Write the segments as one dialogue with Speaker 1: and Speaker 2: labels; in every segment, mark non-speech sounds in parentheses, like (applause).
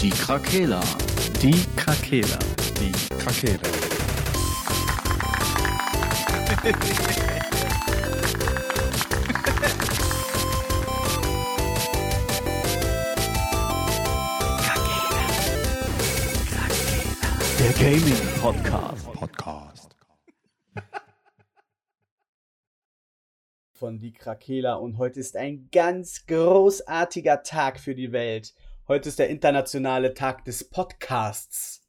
Speaker 1: Die Krakela.
Speaker 2: Die Krakela.
Speaker 3: Die Krakela.
Speaker 2: Der Gaming Podcast.
Speaker 3: Podcast.
Speaker 4: von Die Krakela und heute ist ein ganz großartiger Tag für die Welt. Heute ist der internationale Tag des Podcasts.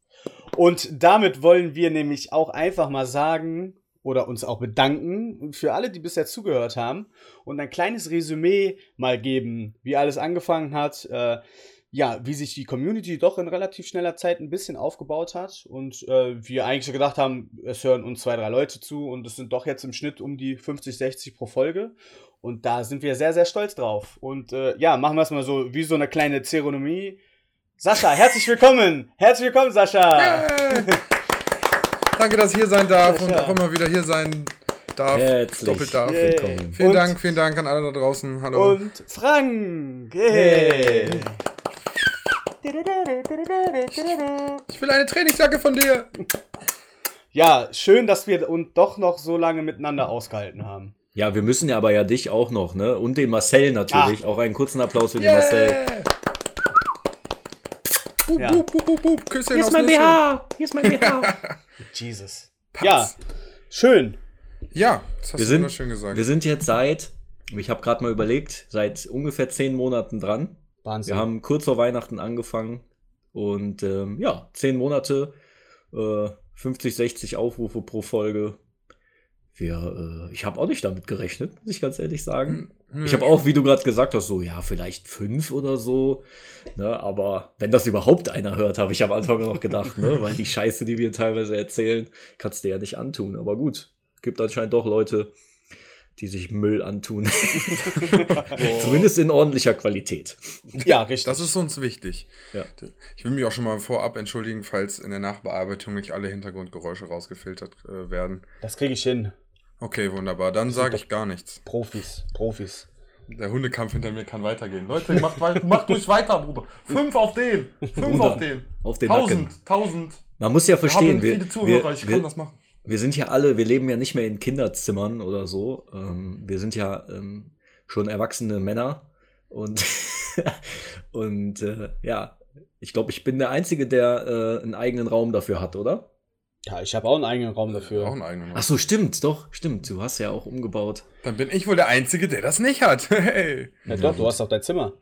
Speaker 4: Und damit wollen wir nämlich auch einfach mal sagen oder uns auch bedanken für alle, die bisher zugehört haben und ein kleines Resümee mal geben, wie alles angefangen hat. Äh, ja, wie sich die Community doch in relativ schneller Zeit ein bisschen aufgebaut hat und äh, wir eigentlich so gedacht haben, es hören uns zwei, drei Leute zu und es sind doch jetzt im Schnitt um die 50, 60 pro Folge und da sind wir sehr, sehr stolz drauf. Und äh, ja, machen wir es mal so wie so eine kleine Zeremonie. Sascha, herzlich willkommen! Herzlich willkommen, Sascha!
Speaker 3: Danke, dass ich hier sein darf
Speaker 4: Ja,
Speaker 3: und auch immer wieder hier sein darf.
Speaker 5: Herzlich
Speaker 3: Doppelt darf.
Speaker 4: Yay.
Speaker 5: willkommen.
Speaker 3: Vielen
Speaker 4: Und-
Speaker 3: Dank, vielen Dank an alle da draußen. Hallo.
Speaker 4: Und Frank! Hey.
Speaker 3: Ich will eine Trainingsjacke von dir.
Speaker 4: Ja, schön, dass wir uns doch noch so lange miteinander ausgehalten haben.
Speaker 5: Ja, wir müssen ja aber ja dich auch noch, ne? Und den Marcel natürlich. Auch einen kurzen Applaus für den Marcel.
Speaker 3: Bup,
Speaker 4: Ja.
Speaker 3: bup, bup, bup. Küsschen
Speaker 5: Hier ist mein
Speaker 3: Nüsse.
Speaker 5: BH! Hier ist mein BH! (laughs)
Speaker 4: Jesus.
Speaker 3: Patz.
Speaker 4: Ja, schön.
Speaker 3: Ja, das hast
Speaker 5: Wir
Speaker 3: du
Speaker 5: sind,
Speaker 3: wunderschön gesagt.
Speaker 5: wir sind jetzt seit, ich habe gerade mal überlegt, seit ungefähr zehn Monaten dran.
Speaker 4: Wahnsinn.
Speaker 5: Wir haben kurz vor Weihnachten angefangen und ähm, ja, zehn Monate, äh, 50, 60 Aufrufe pro Folge. Wir, äh, ich habe auch nicht damit gerechnet, muss ich ganz ehrlich sagen.
Speaker 3: Hm,
Speaker 5: Ich habe auch, wie du gerade gesagt hast, so, ja, vielleicht fünf oder so. Ne, aber wenn das überhaupt einer hört, habe ich am Anfang noch gedacht, ne? Weil die Scheiße, die wir teilweise erzählen, kannst du ja nicht antun. Aber gut, gibt anscheinend doch Leute, die sich Müll antun. (laughs) Zumindest in ordentlicher Qualität.
Speaker 4: ja, richtig.
Speaker 3: Das ist uns wichtig.
Speaker 5: Ja.
Speaker 3: Ich will mich auch schon mal vorab entschuldigen, falls in der Nachbearbeitung nicht alle Hintergrundgeräusche rausgefiltert äh, werden.
Speaker 4: das kriege ich hin.
Speaker 3: Okay, wunderbar. Dann sage ich gar nichts.
Speaker 4: Profis, Profis.
Speaker 3: Der Hundekampf hinter mir kann weitergehen. Leute, macht, wei- macht ruhig weiter, Bruder. Fünf auf den. Fünf
Speaker 5: Bruder,
Speaker 3: auf den.
Speaker 5: auf den Nacken.
Speaker 3: tausend, tausend.
Speaker 5: Man muss ja
Speaker 3: Wir
Speaker 5: verstehen,
Speaker 3: haben
Speaker 5: wir,
Speaker 3: viele Zuhörer, ich
Speaker 5: wir,
Speaker 3: kann das machen.
Speaker 5: Wir sind ja alle, wir leben ja nicht mehr in Kinderzimmern oder so. Ähm, wir sind ja ähm, schon erwachsene Männer und, (laughs) und äh, ja, ich glaube, ich bin der Einzige, der äh, einen eigenen Raum dafür hat, oder?
Speaker 4: Ja, ich habe auch einen eigenen Raum dafür.
Speaker 3: Auch einen eigenen.
Speaker 5: Ach so, stimmt, doch, stimmt. Du hast ja auch umgebaut.
Speaker 3: Dann bin ich wohl der Einzige, der das nicht hat. (laughs) Hey.
Speaker 4: ja, doch, du hast auch dein Zimmer.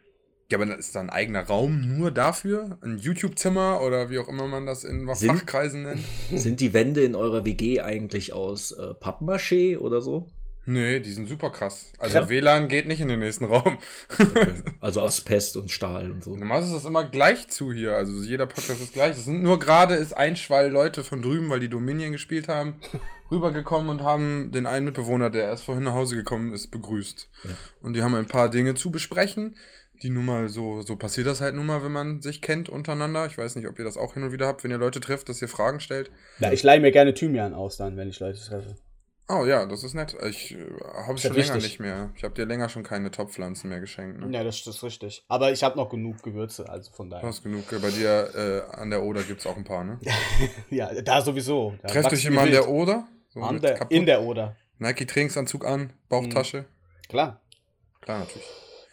Speaker 3: Ja, aber ist da ein eigener Raum nur dafür? Ein YouTube-Zimmer oder wie auch immer man das in
Speaker 5: Sind-
Speaker 3: Fachkreisen nennt? (laughs)
Speaker 5: Sind die Wände in eurer WG eigentlich aus äh, Pappmaché oder so?
Speaker 3: Nee, die sind super krass. Also
Speaker 4: Ja.
Speaker 3: WLAN geht nicht in den nächsten Raum.
Speaker 5: Also aus (laughs) Pest und Stahl und so.
Speaker 3: Normal ist das immer gleich zu hier. Also jeder Podcast ist gleich. Es sind nur gerade ist ein Schwall Leute von drüben, weil die Dominion gespielt haben, (laughs) rübergekommen und haben den einen Mitbewohner, der erst vorhin nach Hause gekommen ist, begrüßt.
Speaker 5: Ja.
Speaker 3: Und die haben ein paar Dinge zu besprechen. Die nun mal so, so passiert das halt nun mal, wenn man sich kennt untereinander. Ich weiß nicht, ob ihr das auch hin und wieder habt, wenn ihr Leute trefft, dass ihr Fragen stellt.
Speaker 4: Ja, ich leihe mir gerne Thymian aus dann, wenn ich Leute treffe.
Speaker 3: Oh ja, das ist nett. Ich äh, habe schon länger nicht mehr. Ich habe dir länger schon keine Topfpflanzen mehr geschenkt. Ne?
Speaker 4: Ja, das, das ist richtig. Aber ich habe noch genug Gewürze, also von
Speaker 3: Du
Speaker 4: daher.
Speaker 3: hast genug. Bei dir äh, an der Oder gibt es auch ein paar, ne? (laughs)
Speaker 4: Ja, da sowieso. Da
Speaker 3: Trefft euch
Speaker 4: wachsen
Speaker 3: immer an der. Oder? So
Speaker 4: An der, in der Oder.
Speaker 3: Nike-Trainingsanzug an, Bauchtasche.
Speaker 4: Klar.
Speaker 3: Klar, natürlich.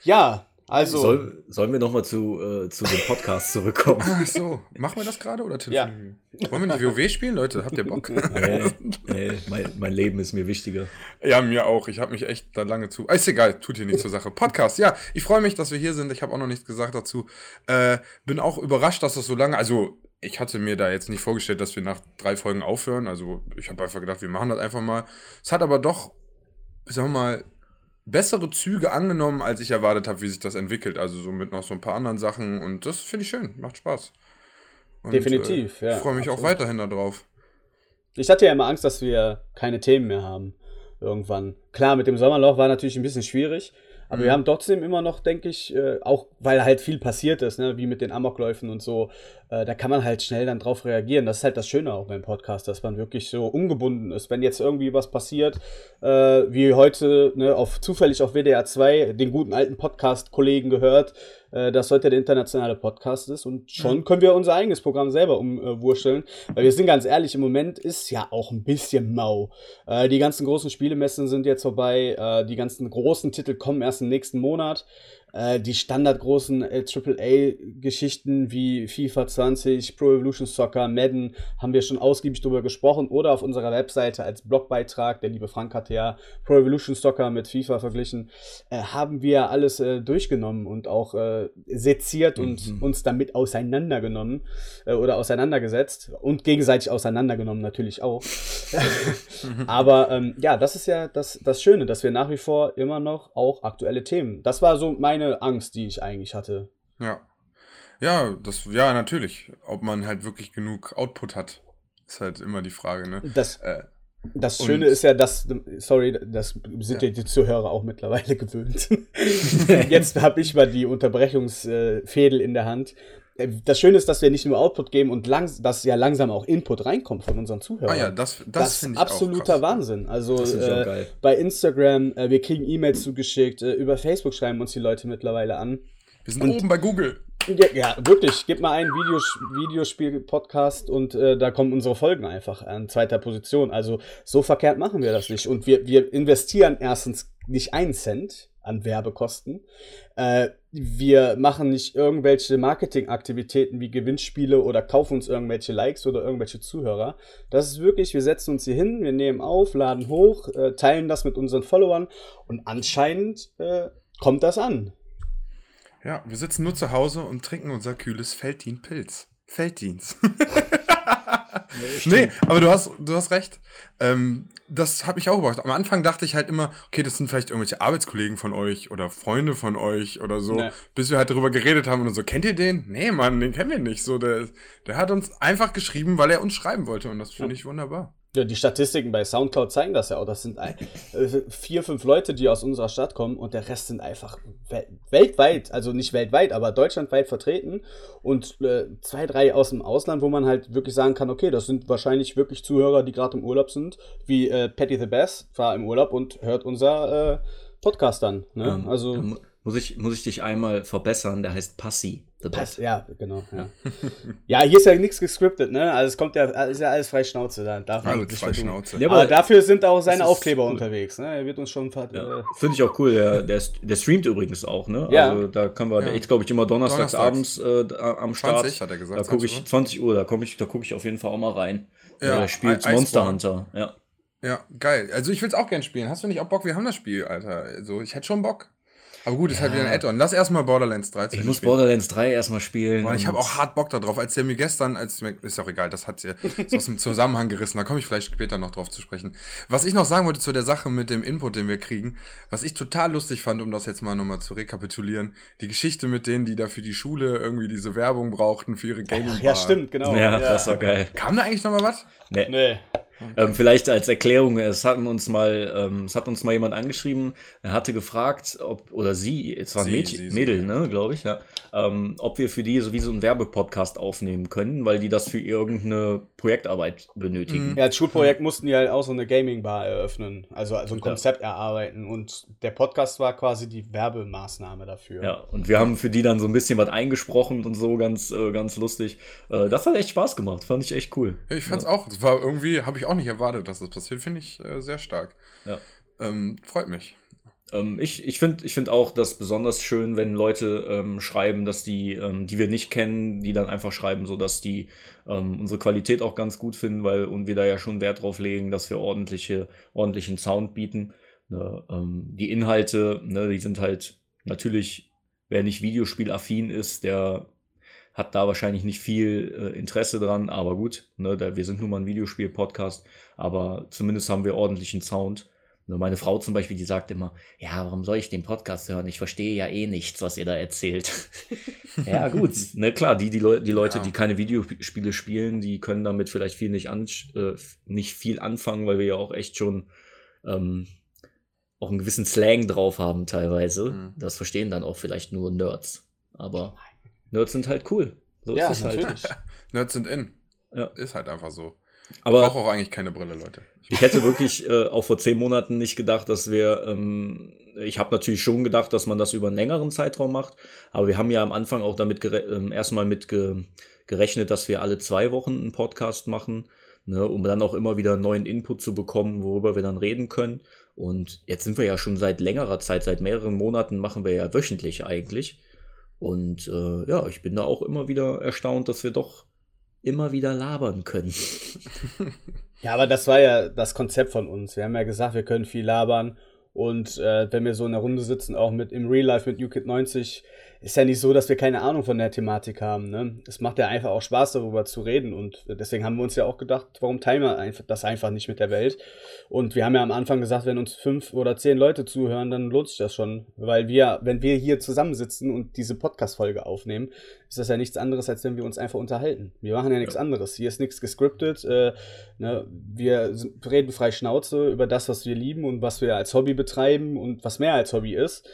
Speaker 4: Ja, also.
Speaker 5: Soll, sollen wir nochmal zu, äh, zu dem Podcast zurückkommen?
Speaker 3: Ach so, machen wir das gerade oder telefonieren wir? Wollen wir nicht WoW spielen, Leute? Habt ihr Bock? (laughs)
Speaker 5: nee, nee, mein, mein Leben ist mir wichtiger.
Speaker 3: ja, mir auch. Ich habe mich echt da lange zu. Ist egal, tut hier nichts zur Sache. Podcast, ja. Ich freue mich, dass wir hier sind. Ich habe auch noch nichts gesagt dazu. Äh, bin auch überrascht, dass das so lange. Also, ich hatte mir da jetzt nicht vorgestellt, dass wir nach drei Folgen aufhören. Also, ich habe einfach gedacht, wir machen das einfach mal. Es hat aber doch, sagen wir mal, bessere Züge angenommen, als ich erwartet habe, wie sich das entwickelt. Also so mit noch so ein paar anderen Sachen und das finde ich schön, macht Spaß. Und,
Speaker 4: Definitiv,
Speaker 3: äh,
Speaker 4: ja,
Speaker 3: Ich freue mich auch
Speaker 4: absolut.
Speaker 3: weiterhin darauf.
Speaker 4: Ich hatte ja immer Angst, dass wir keine Themen mehr haben. Irgendwann. Klar, mit dem Sommerloch war natürlich ein bisschen schwierig. Aber
Speaker 3: Mhm.
Speaker 4: wir haben trotzdem immer noch, denke ich, äh, auch weil halt viel passiert ist, ne, wie mit den Amokläufen und so, äh, da kann man halt schnell dann drauf reagieren. Das ist halt das Schöne auch beim Podcast, dass man wirklich so ungebunden ist. Wenn jetzt irgendwie was passiert, äh, wie heute, ne, auf, zufällig auf WDR 2, den guten alten Podcast-Kollegen gehört, äh, das heute der internationale Podcast ist. Und schon können wir unser eigenes Programm selber umwurschteln. Weil wir sind ganz ehrlich, im Moment ist ja auch ein bisschen mau. Äh, die ganzen großen Spielemessen sind jetzt vorbei. Äh, die ganzen großen Titel kommen erst im nächsten Monat. Äh, die standardgroßen äh, AAA-Geschichten wie FIFA 20, Pro Evolution Soccer, Madden haben wir schon ausgiebig drüber gesprochen oder auf unserer Webseite als Blogbeitrag, der liebe Frank hatte ja Pro Evolution Soccer mit FIFA verglichen, äh, haben wir alles äh, durchgenommen und auch äh, seziert und
Speaker 3: Mhm.
Speaker 4: uns damit auseinandergenommen äh, oder auseinandergesetzt und gegenseitig auseinandergenommen natürlich auch. (laughs) Aber ähm, ja, das ist ja das, das Schöne, dass wir nach wie vor immer noch auch aktuelle Themen. Das war so meine Angst, die ich eigentlich hatte.
Speaker 3: Ja. Ja, das, ja, natürlich. Ob man halt wirklich genug Output hat, ist halt immer die Frage, ne?
Speaker 4: Das,
Speaker 3: Äh,
Speaker 4: das Schöne ist ja, dass, sorry, das sind ja die Zuhörer auch mittlerweile (laughs) gewöhnt. (laughs) Jetzt habe ich mal die Unterbrechungsfädel in der Hand. Äh, Das Schöne ist, dass wir nicht nur Output geben und langs dass ja langsam auch Input reinkommt von unseren Zuhörern.
Speaker 3: ah ja, das, das,
Speaker 4: Das,
Speaker 3: finde
Speaker 4: ist
Speaker 3: ich auch
Speaker 4: absoluter
Speaker 3: krass.
Speaker 4: Wahnsinn. Also
Speaker 5: auch
Speaker 4: äh,
Speaker 5: geil.
Speaker 4: bei Instagram, äh, wir kriegen E-Mails zugeschickt, äh, über Facebook schreiben uns die Leute mittlerweile an.
Speaker 3: Wir sind oben bei Google.
Speaker 4: Ja, ja wirklich. Gib mal ein Videos Videospiel-Podcast und äh, da kommen unsere Folgen einfach an zweiter Position. Also so verkehrt machen wir das nicht. Und wir, wir investieren erstens nicht einen Cent an Werbekosten. Äh, wir machen nicht irgendwelche Marketingaktivitäten wie Gewinnspiele oder kaufen uns irgendwelche Likes oder irgendwelche Zuhörer. Das ist wirklich, wir setzen uns hier hin, wir nehmen auf, laden hoch, äh, teilen das mit unseren Followern und anscheinend äh, kommt das an.
Speaker 3: Ja, wir sitzen nur zu Hause und trinken unser kühles Feldin-Pilz. Felddienst. (laughs) nee, aber du hast, du hast recht. Ähm, das habe ich auch gebracht. Am Anfang dachte ich halt immer, okay, das sind vielleicht irgendwelche Arbeitskollegen von euch oder Freunde von euch oder so.
Speaker 4: Nee.
Speaker 3: Bis wir halt darüber geredet haben und so, kennt ihr den? Nee, Mann, den kennen wir nicht. So, der, der hat uns einfach geschrieben, weil er uns schreiben wollte und das finde ich wunderbar.
Speaker 4: Ja, die Statistiken bei Soundcloud zeigen das ja auch. Das sind ein, äh, vier, fünf Leute, die aus unserer Stadt kommen und der Rest sind einfach wel weltweit, also nicht weltweit, aber deutschlandweit vertreten und äh, zwei, drei aus dem Ausland, wo man halt wirklich sagen kann, okay, das sind wahrscheinlich wirklich Zuhörer, die gerade im Urlaub sind, wie äh, Patty the Bass war im Urlaub und hört unser äh, Podcast dann. Ne?
Speaker 5: Ähm,
Speaker 4: also
Speaker 5: da mu- muss ich, muss ich dich einmal verbessern, der heißt Passi. The
Speaker 4: Pass, ja, genau. Ja. ja, hier ist ja nichts gescriptet, ne? Also es kommt ja, ist ja alles frei Schnauze, da darf man
Speaker 3: Alles frei. Schnauze.
Speaker 5: Ja,
Speaker 4: Aber,
Speaker 5: aber
Speaker 4: dafür sind auch seine Aufkleber
Speaker 5: cool.
Speaker 4: unterwegs. Ne? Er wird uns schon
Speaker 5: Ja,
Speaker 4: äh,
Speaker 5: Finde ich auch cool. Der, der, der streamt übrigens auch, ne?
Speaker 4: Ja.
Speaker 5: Also da können wir,
Speaker 3: Ja.
Speaker 5: ist, glaube ich, immer donnerstags,
Speaker 3: Donnerstags.
Speaker 5: abends äh, da- am Start.
Speaker 3: 20 hat er gesagt.
Speaker 5: Da gucke
Speaker 3: 20
Speaker 5: ich
Speaker 3: Uhr.
Speaker 5: 20 Uhr, da komme ich, da gucke ich auf jeden Fall auch mal rein.
Speaker 3: Ja,
Speaker 5: Ja, der spielt
Speaker 3: I-
Speaker 5: Monster. Hunter. Ja.
Speaker 3: Ja, geil. Also ich will es auch gern spielen. Hast du nicht auch Bock? Wir haben das Spiel, Alter. Also ich hätte schon Bock. Aber gut, ist halt
Speaker 5: Ja.
Speaker 3: wieder ein Add-on. Lass erstmal Borderlands 13
Speaker 5: Ich muss
Speaker 3: spielen.
Speaker 5: Borderlands 3 erstmal spielen.
Speaker 3: Boah, ich habe auch hart Bock darauf, als der mir gestern, als mir, ist auch egal, das hat ja ist aus dem Zusammenhang gerissen, da komme ich vielleicht später noch drauf zu sprechen. Was ich noch sagen wollte zu der Sache mit dem Input, den wir kriegen, was ich total lustig fand, um das jetzt mal nochmal zu rekapitulieren, die Geschichte mit denen, die da für die Schule irgendwie diese Werbung brauchten für ihre gaming
Speaker 4: Ach, ja, stimmt, genau.
Speaker 5: Ja, das war geil.
Speaker 3: Kam da eigentlich nochmal was?
Speaker 5: Nee.
Speaker 4: Nee.
Speaker 5: Ähm, vielleicht als Erklärung, es hatten uns mal, ähm, es hat uns mal jemand angeschrieben, er hatte gefragt, ob, oder sie, es war ein Mädchen,
Speaker 3: sie, sie,
Speaker 5: Mädel,
Speaker 3: ja.
Speaker 5: ne, glaube ich, ja, ähm, ob wir für die sowieso einen Werbepodcast aufnehmen können, weil die das für irgendeine Projektarbeit benötigen.
Speaker 3: Mhm.
Speaker 4: Ja, als Schulprojekt mussten die halt auch so eine Gaming-Bar eröffnen, also, also ein
Speaker 5: Ja.
Speaker 4: Konzept erarbeiten und der Podcast war quasi die Werbemaßnahme dafür.
Speaker 5: Ja, und wir haben für die dann so ein bisschen was eingesprochen und so, ganz, äh, ganz lustig. Äh, das hat echt Spaß gemacht, fand ich echt cool.
Speaker 3: Ja, ich fand's auch. Das war irgendwie, habe ich auch nicht erwartet, dass das passiert. Finde ich äh, sehr stark.
Speaker 5: Ja.
Speaker 3: Ähm, freut mich.
Speaker 5: Ähm, ich ich finde ich find auch das besonders schön, wenn Leute ähm, schreiben, dass die, ähm, die wir nicht kennen, die dann einfach schreiben, so dass die ähm, unsere Qualität auch ganz gut finden, weil und wir da ja schon Wert drauf legen, dass wir ordentliche, ordentlichen Sound bieten. Ne, ähm, die Inhalte, ne, die sind halt natürlich, wer nicht Videospielaffin ist, der hat da wahrscheinlich nicht viel äh, Interesse dran, aber gut, ne, da, wir sind nun mal ein Videospiel-Podcast, aber zumindest haben wir ordentlichen Sound. Ne, Meine Frau zum Beispiel, die sagt immer, ja, warum soll ich den Podcast hören? Ich verstehe ja eh nichts, was ihr da erzählt. (laughs) ja, gut. Ne, klar, die, die, Leu die Leute,
Speaker 3: Ja.
Speaker 5: die keine Videospiele spielen, die können damit vielleicht viel nicht, an äh, nicht viel anfangen, weil wir ja auch echt schon ähm, auch einen gewissen Slang drauf haben teilweise.
Speaker 3: Mhm.
Speaker 5: Das verstehen dann auch vielleicht nur Nerds. Aber Nerds sind halt cool. So
Speaker 4: Ja,
Speaker 5: ist es halt.
Speaker 4: natürlich. (laughs)
Speaker 3: Nerds sind in.
Speaker 5: Ja.
Speaker 3: Ist halt einfach so. Ich
Speaker 5: Aber
Speaker 3: brauche auch eigentlich keine Brille, Leute.
Speaker 5: ich hätte wirklich äh, auch vor zehn Monaten nicht gedacht, dass wir. Ähm, ich habe natürlich schon gedacht, dass man das über einen längeren Zeitraum macht. Aber wir haben ja am Anfang auch damit gere ähm, erstmal mit ge gerechnet, dass wir alle zwei Wochen einen Podcast machen, ne, um dann auch immer wieder neuen Input zu bekommen, worüber wir dann reden können. Und jetzt sind wir ja schon seit längerer Zeit, seit mehreren Monaten machen wir ja wöchentlich eigentlich. Und äh, ja, ich bin da auch immer wieder erstaunt, dass wir doch immer wieder labern können. (laughs)
Speaker 4: Ja, aber das war ja das Konzept von uns. Wir haben ja gesagt, wir können viel labern. Und äh, wenn wir so in der Runde sitzen, auch mit im Real Life mit UKIT 90, ist ja nicht so, dass wir keine Ahnung von der Thematik haben. Ne? Es macht ja einfach auch Spaß, darüber zu reden. Und deswegen haben wir uns ja auch gedacht, warum teilen wir einfach das einfach nicht mit der Welt? Und wir haben ja am Anfang gesagt, wenn uns fünf oder zehn Leute zuhören, dann lohnt sich das schon. Weil wir, wenn wir hier zusammensitzen und diese Podcast-Folge aufnehmen, ist das ja nichts anderes, als wenn wir uns einfach unterhalten. Wir machen ja nichts anderes. Hier ist nichts gescriptet. Äh, ne? Wir reden frei Schnauze über das, was wir lieben und was wir als Hobby betreiben und was mehr als Hobby ist.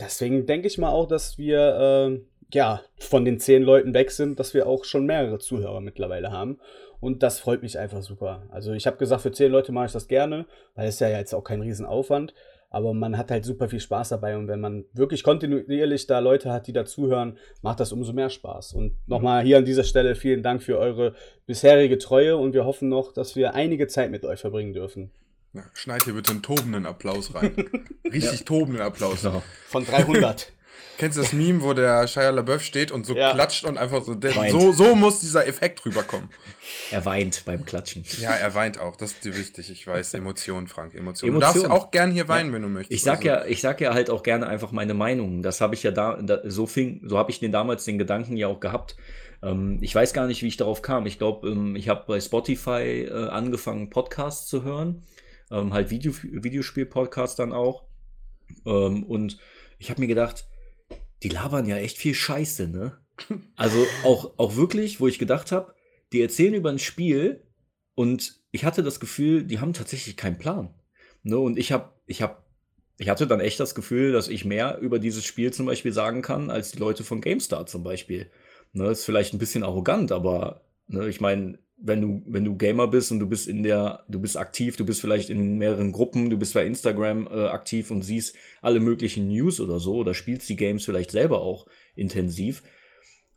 Speaker 4: Deswegen denke ich mal auch, dass wir äh, ja von den zehn Leuten weg sind, dass wir auch schon mehrere Zuhörer mittlerweile haben. Und das freut mich einfach super. Also ich habe gesagt, für zehn Leute mache ich das gerne, weil es ja jetzt auch kein Riesenaufwand. Aber man hat halt super viel Spaß dabei und wenn man wirklich kontinuierlich da Leute hat, die dazuhören, macht das umso mehr Spaß. Und nochmal hier an dieser Stelle vielen Dank für eure bisherige Treue und wir hoffen noch, dass wir einige Zeit mit euch verbringen dürfen.
Speaker 3: Ja, schneid hier bitte einen tobenden Applaus rein. (laughs) Richtig tobenden Applaus.
Speaker 5: Genau.
Speaker 4: Von 300. (laughs)
Speaker 3: Kennst du das Meme, wo der Shia LaBeouf steht und so
Speaker 4: Ja.
Speaker 3: klatscht und einfach so, der, so, so muss dieser Effekt rüberkommen.
Speaker 5: Er weint beim Klatschen.
Speaker 3: Ja, er weint auch. Das ist dir wichtig. Ich weiß. Emotionen, Frank. Emotionen. Du
Speaker 5: Emotionen.
Speaker 3: darfst auch gern hier weinen, wenn du möchtest.
Speaker 5: Ich sag
Speaker 3: Also,
Speaker 5: ja, ich sag ja halt auch gerne einfach meine Meinung. Das habe ich ja da, da so fing, so habe ich den damals den Gedanken ja auch gehabt. Ähm, ich weiß gar nicht, wie ich darauf kam. Ich glaube, ähm, ich habe bei Spotify äh, angefangen, Podcasts zu hören, ähm, halt Video, Videospiel-Podcasts dann auch. Ähm, und ich habe mir gedacht, die labern ja echt viel Scheiße, ne? (laughs) Also auch, auch wirklich, wo ich gedacht habe, die erzählen über ein Spiel und ich hatte das Gefühl, die haben tatsächlich keinen Plan. Ne? Und ich habe, ich habe, ich hatte dann echt das Gefühl, dass ich mehr über dieses Spiel zum Beispiel sagen kann, als die Leute von GameStar zum Beispiel. Ne? Ist vielleicht ein bisschen arrogant, aber ne, ich meine, wenn du, wenn du Gamer bist und du bist in der, du bist aktiv, du bist vielleicht in mehreren Gruppen, du bist bei Instagram äh, aktiv und siehst alle möglichen News oder so oder spielst die Games vielleicht selber auch intensiv,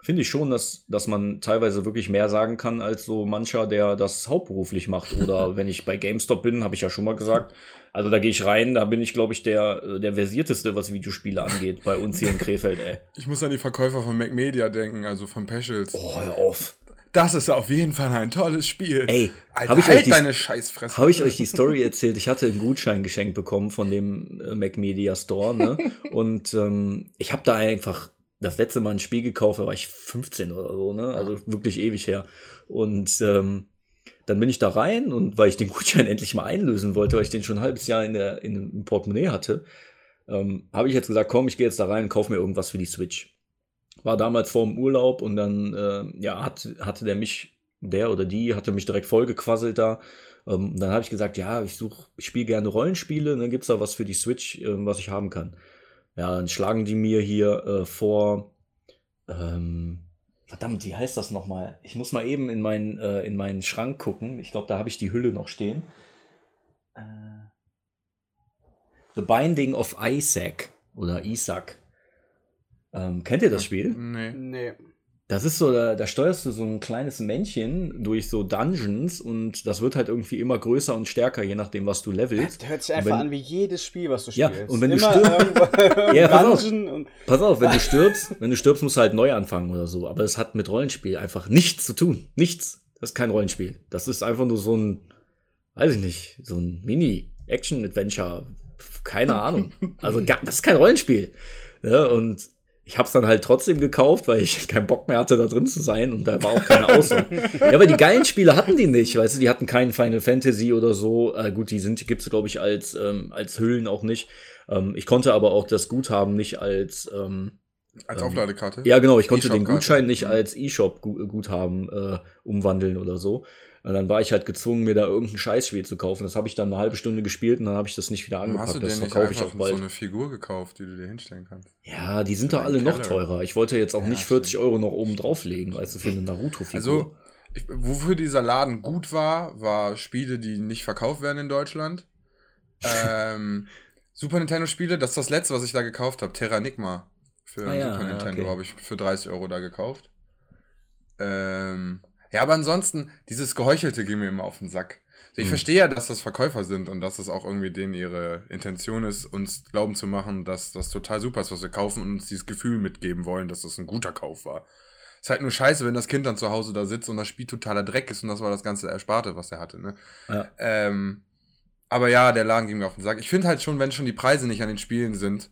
Speaker 5: finde ich schon, dass, dass man teilweise wirklich mehr sagen kann als so mancher, der das hauptberuflich macht. (laughs) Oder wenn ich bei GameStop bin, habe ich ja schon mal gesagt, also da gehe ich rein, da bin ich, glaube ich, der, äh, der versierteste, was Videospiele angeht, bei uns hier in Krefeld, ey.
Speaker 3: Ich muss an die Verkäufer von MacMedia denken, also von Peschels.
Speaker 5: Oh, hör auf.
Speaker 3: Das ist auf jeden Fall ein tolles Spiel.
Speaker 5: Ey,
Speaker 3: Alter,
Speaker 5: hab ich
Speaker 3: halt
Speaker 5: euch die-
Speaker 3: deine Scheißfresse.
Speaker 5: Habe ich euch die Story erzählt? Ich hatte einen Gutschein geschenkt bekommen von dem äh, Mac Media Store, ne? (laughs) Und ähm, ich habe da einfach das letzte Mal ein Spiel gekauft, da war ich 15 oder so, ne? Also wirklich ewig her. Und ähm, dann bin ich da rein und weil ich den Gutschein (laughs) endlich mal einlösen wollte, weil ich den schon ein halbes Jahr in der, in, im Portemonnaie hatte, ähm, habe ich jetzt gesagt, komm, ich gehe jetzt da rein und kaufe mir irgendwas für die Switch. War damals vor dem Urlaub und dann äh, ja, hat, hatte der mich, der oder die, hatte mich direkt vollgequasselt da. Ähm, dann habe ich gesagt, ja, ich suche, ich spiele gerne Rollenspiele, dann gibt es da was für die Switch, ähm, was ich haben kann. Ja, dann schlagen die mir hier äh, vor, ähm, verdammt, wie heißt das nochmal? Ich muss mal eben in meinen, äh, in meinen Schrank gucken. Ich glaube, da habe ich die Hülle noch stehen. Äh, The Binding of Isaac oder Isaac. Ähm, kennt ihr das Spiel?
Speaker 3: Nee.
Speaker 4: Nee.
Speaker 5: Das ist so, da, da steuerst du so ein kleines Männchen durch so Dungeons und das wird halt irgendwie immer größer und stärker, je nachdem, was du levelst.
Speaker 4: Das hört sich einfach
Speaker 5: wenn-
Speaker 4: an wie jedes Spiel, was du
Speaker 5: Ja,
Speaker 4: spielst.
Speaker 5: und wenn du
Speaker 4: Immer
Speaker 5: stirbst-
Speaker 4: irgendwo (laughs)
Speaker 5: Ja, pass auf.
Speaker 4: Dungeon und
Speaker 5: Pass auf, wenn du stirbst, wenn du stirbst, musst du halt neu anfangen oder so. Aber es hat mit Rollenspiel einfach nichts zu tun. Nichts. Das ist kein Rollenspiel. Das ist einfach nur so ein, weiß ich nicht, so ein Mini-Action-Adventure. Keine Ahnung. Also das ist kein Rollenspiel. Ja, und ich habe es dann halt trotzdem gekauft, weil ich (laughs) keinen Bock mehr hatte, da drin zu sein. Und da war auch keine Auswahl. ja, aber die geilen Spiele hatten die nicht. Weißt du, die hatten keinen Final Fantasy oder so. Äh, gut, die sind, gibt's glaube ich, als, ähm, als Hüllen auch nicht. Ähm, ich konnte aber auch das Guthaben nicht als, ähm,
Speaker 3: Als
Speaker 5: Ähm,
Speaker 3: Aufladekarte?
Speaker 5: ja, genau, ich konnte den
Speaker 3: E-Shop-Karte.
Speaker 5: Gutschein nicht
Speaker 3: Mhm.
Speaker 5: als E-Shop-Guthaben äh, umwandeln oder so. Und dann war ich halt gezwungen, mir da irgendein Scheißspiel zu kaufen. Das habe ich dann eine halbe Stunde gespielt und dann habe ich das nicht wieder angepackt.
Speaker 3: hast du
Speaker 5: Das
Speaker 3: denn nicht
Speaker 5: verkaufe ich auch bald.
Speaker 3: so eine Figur gekauft, die du dir hinstellen kannst?
Speaker 5: ja, die sind doch alle
Speaker 3: deinen
Speaker 5: noch
Speaker 3: Keller.
Speaker 5: teurer. Ich wollte jetzt auch
Speaker 3: Ja,
Speaker 5: nicht 40 Euro noch oben drauflegen, weißt du, für eine Naruto-Figur.
Speaker 3: Also, ich, wofür dieser Laden gut war, war Spiele, die nicht verkauft werden in Deutschland. (laughs) ähm, Super Nintendo Spiele, das ist das letzte, was ich da gekauft habe. Terranigma. Für
Speaker 5: Ah ja,
Speaker 3: Super
Speaker 5: ja,
Speaker 3: Nintendo
Speaker 5: okay.
Speaker 3: habe ich für 30 Euro da gekauft. Ähm, ja, aber ansonsten, dieses Geheuchelte ging mir immer auf den Sack. Ich
Speaker 5: Hm.
Speaker 3: verstehe ja, dass das Verkäufer sind und dass es auch irgendwie denen ihre Intention ist, uns glauben zu machen, dass das total super ist, was wir kaufen und uns dieses Gefühl mitgeben wollen, dass das ein guter Kauf war. Ist halt nur scheiße, wenn das Kind dann zu Hause da sitzt und das Spiel totaler Dreck ist und das war das ganze Ersparte, was er hatte, ne?
Speaker 5: Ja.
Speaker 3: Ähm, aber ja, der Laden ging mir auf den Sack. Ich finde halt schon, wenn schon die Preise nicht an den Spielen sind,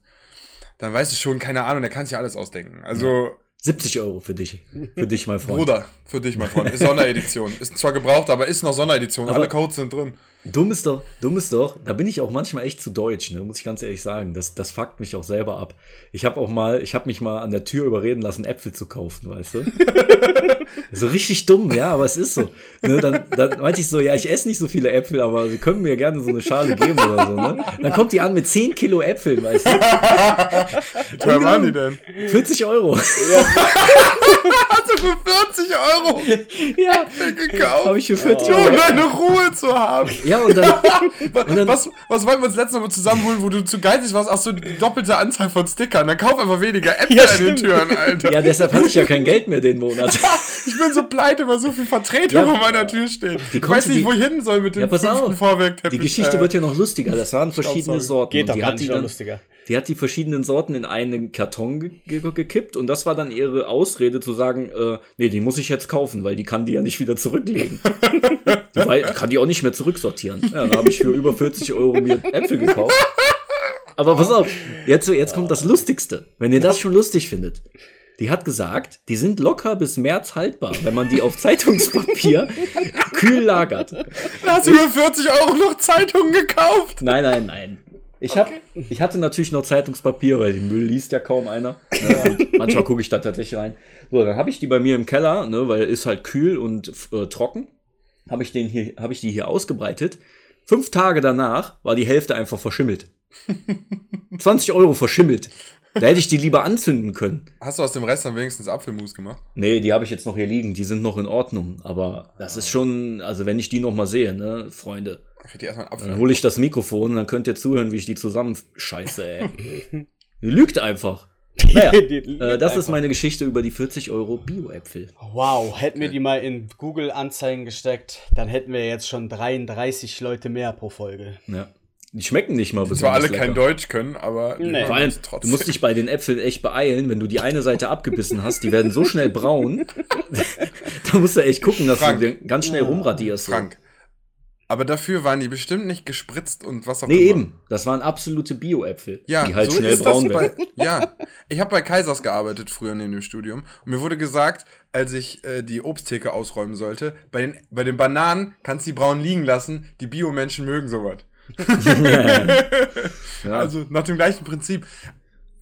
Speaker 3: dann weiß ich schon, keine Ahnung, der kann sich ja alles ausdenken. Also,
Speaker 5: 70 Euro für dich. Für dich, mein Freund.
Speaker 3: Bruder, für dich, mein Freund, ist Sonderedition. Ist zwar gebraucht, aber ist noch Sonderedition.
Speaker 5: Aber-
Speaker 3: Alle Codes sind drin.
Speaker 5: Dumm ist doch, dumm ist doch, da bin ich auch manchmal echt zu deutsch, ne, muss ich ganz ehrlich sagen. Das, das fuckt mich auch selber ab. Ich habe auch mal, ich habe mich mal an der Tür überreden lassen, Äpfel zu kaufen, weißt du? (laughs) so richtig dumm, ja, aber es ist so. Ne, dann, dann meinte ich so, ja, ich esse nicht so viele Äpfel, aber sie können mir gerne so eine Schale geben oder so, ne? Dann kommt die an mit 10 Kilo Äpfeln, weißt du?
Speaker 3: Teuer waren die denn?
Speaker 5: 40 Euro. (laughs)
Speaker 3: Hast du für 40 Euro
Speaker 5: ja,
Speaker 3: gekauft?
Speaker 5: habe ich für 40
Speaker 3: Nur
Speaker 5: Euro.
Speaker 3: um deine Ruhe zu haben.
Speaker 5: Ja, und dann, (laughs) Und dann-
Speaker 3: was, was wollten wir uns letztes Mal zusammenholen, wo du zu geizig warst? Ach so, die doppelte Anzahl von Stickern. Dann kauf einfach weniger Äpfel
Speaker 4: Ja,
Speaker 3: an den. Türen, Alter.
Speaker 5: ja, deshalb hatte ich ja kein Geld mehr den Monat. (laughs)
Speaker 3: Ich bin so pleite, weil so viel Vertretung
Speaker 5: Ja.
Speaker 3: vor meiner Tür steht. Ich weiß nicht,
Speaker 5: die-
Speaker 3: wo ich hin soll mit dem
Speaker 5: Ja, pass auf.
Speaker 3: Vorwerkteppich.
Speaker 5: Die Geschichte
Speaker 3: Äh,
Speaker 5: wird ja noch lustiger. Das waren verschiedene
Speaker 3: Staubsaugen.
Speaker 5: Sorten.
Speaker 4: Geht doch
Speaker 5: die
Speaker 4: gar
Speaker 5: die
Speaker 4: nicht, noch
Speaker 5: dann,
Speaker 4: lustiger.
Speaker 5: Die hat die verschiedenen Sorten in einen Karton ge ge gekippt und das war dann ihre Ausrede zu sagen, äh, nee, die muss ich jetzt kaufen, weil die kann die ja nicht wieder zurücklegen. (laughs) die kann die auch nicht mehr zurücksortieren. Ja, dann habe ich für über 40 Euro mir Äpfel gekauft. Aber pass auf, jetzt, jetzt kommt das Lustigste. Wenn ihr das schon lustig findet. Die hat gesagt, die sind locker bis März haltbar, wenn man die auf Zeitungspapier kühl lagert.
Speaker 3: Da hast du für 40 Euro noch Zeitungen gekauft.
Speaker 5: Nein, nein, nein. Ich, hab, ich hatte natürlich noch Zeitungspapier, weil den Müll liest ja kaum einer. Ne? Und manchmal gucke ich da tatsächlich rein. So, dann habe ich die bei mir im Keller, ne, weil ist halt kühl und äh, trocken. Habe ich, den hier, hab ich die hier ausgebreitet. Fünf Tage danach war die Hälfte einfach verschimmelt. (laughs) 20 Euro verschimmelt. Da hätte ich die lieber anzünden können.
Speaker 3: Hast du aus dem Rest dann wenigstens Apfelmus gemacht?
Speaker 5: Nee, die habe ich jetzt noch hier liegen. Die sind noch in Ordnung. Aber das ist schon, also wenn ich die noch mal sehe, ne, Freunde,
Speaker 3: Ich hätte erstmal
Speaker 5: dann hole ich das Mikrofon und dann könnt ihr zuhören, wie ich die zusammenscheiße, ey. Die lügt einfach. (laughs) Naja, äh, das ist meine Geschichte über die 40 Euro Bio-Äpfel.
Speaker 4: Wow, hätten wir die mal in Google-Anzeigen gesteckt, dann hätten wir jetzt schon 33 Leute mehr pro Folge.
Speaker 5: Ja. Die schmecken nicht mal besonders
Speaker 3: Zwar alle
Speaker 5: lecker.
Speaker 3: kein Deutsch können, aber
Speaker 4: Nee.
Speaker 5: Vor allem, du musst dich bei den Äpfeln echt beeilen, wenn du die eine Seite abgebissen hast, die werden so schnell braun. (laughs) da musst du echt gucken, dass
Speaker 3: Frank.
Speaker 5: du den ganz schnell rumradierst. so.
Speaker 3: Frank. Aber dafür waren die bestimmt nicht gespritzt und was auch
Speaker 5: Nee,
Speaker 3: immer.
Speaker 5: eben. Das waren absolute Bio-Äpfel,
Speaker 3: Ja,
Speaker 5: die halt
Speaker 3: so
Speaker 5: schnell braun werden. (laughs)
Speaker 3: Ja, ich habe bei Kaisers gearbeitet früher neben dem Studium und mir wurde gesagt, als ich äh, die Obsttheke ausräumen sollte, bei den, bei den Bananen kannst du die braun liegen lassen, die Biomenschen mögen sowas. (laughs) (laughs)
Speaker 5: Ja.
Speaker 3: Also nach dem gleichen Prinzip.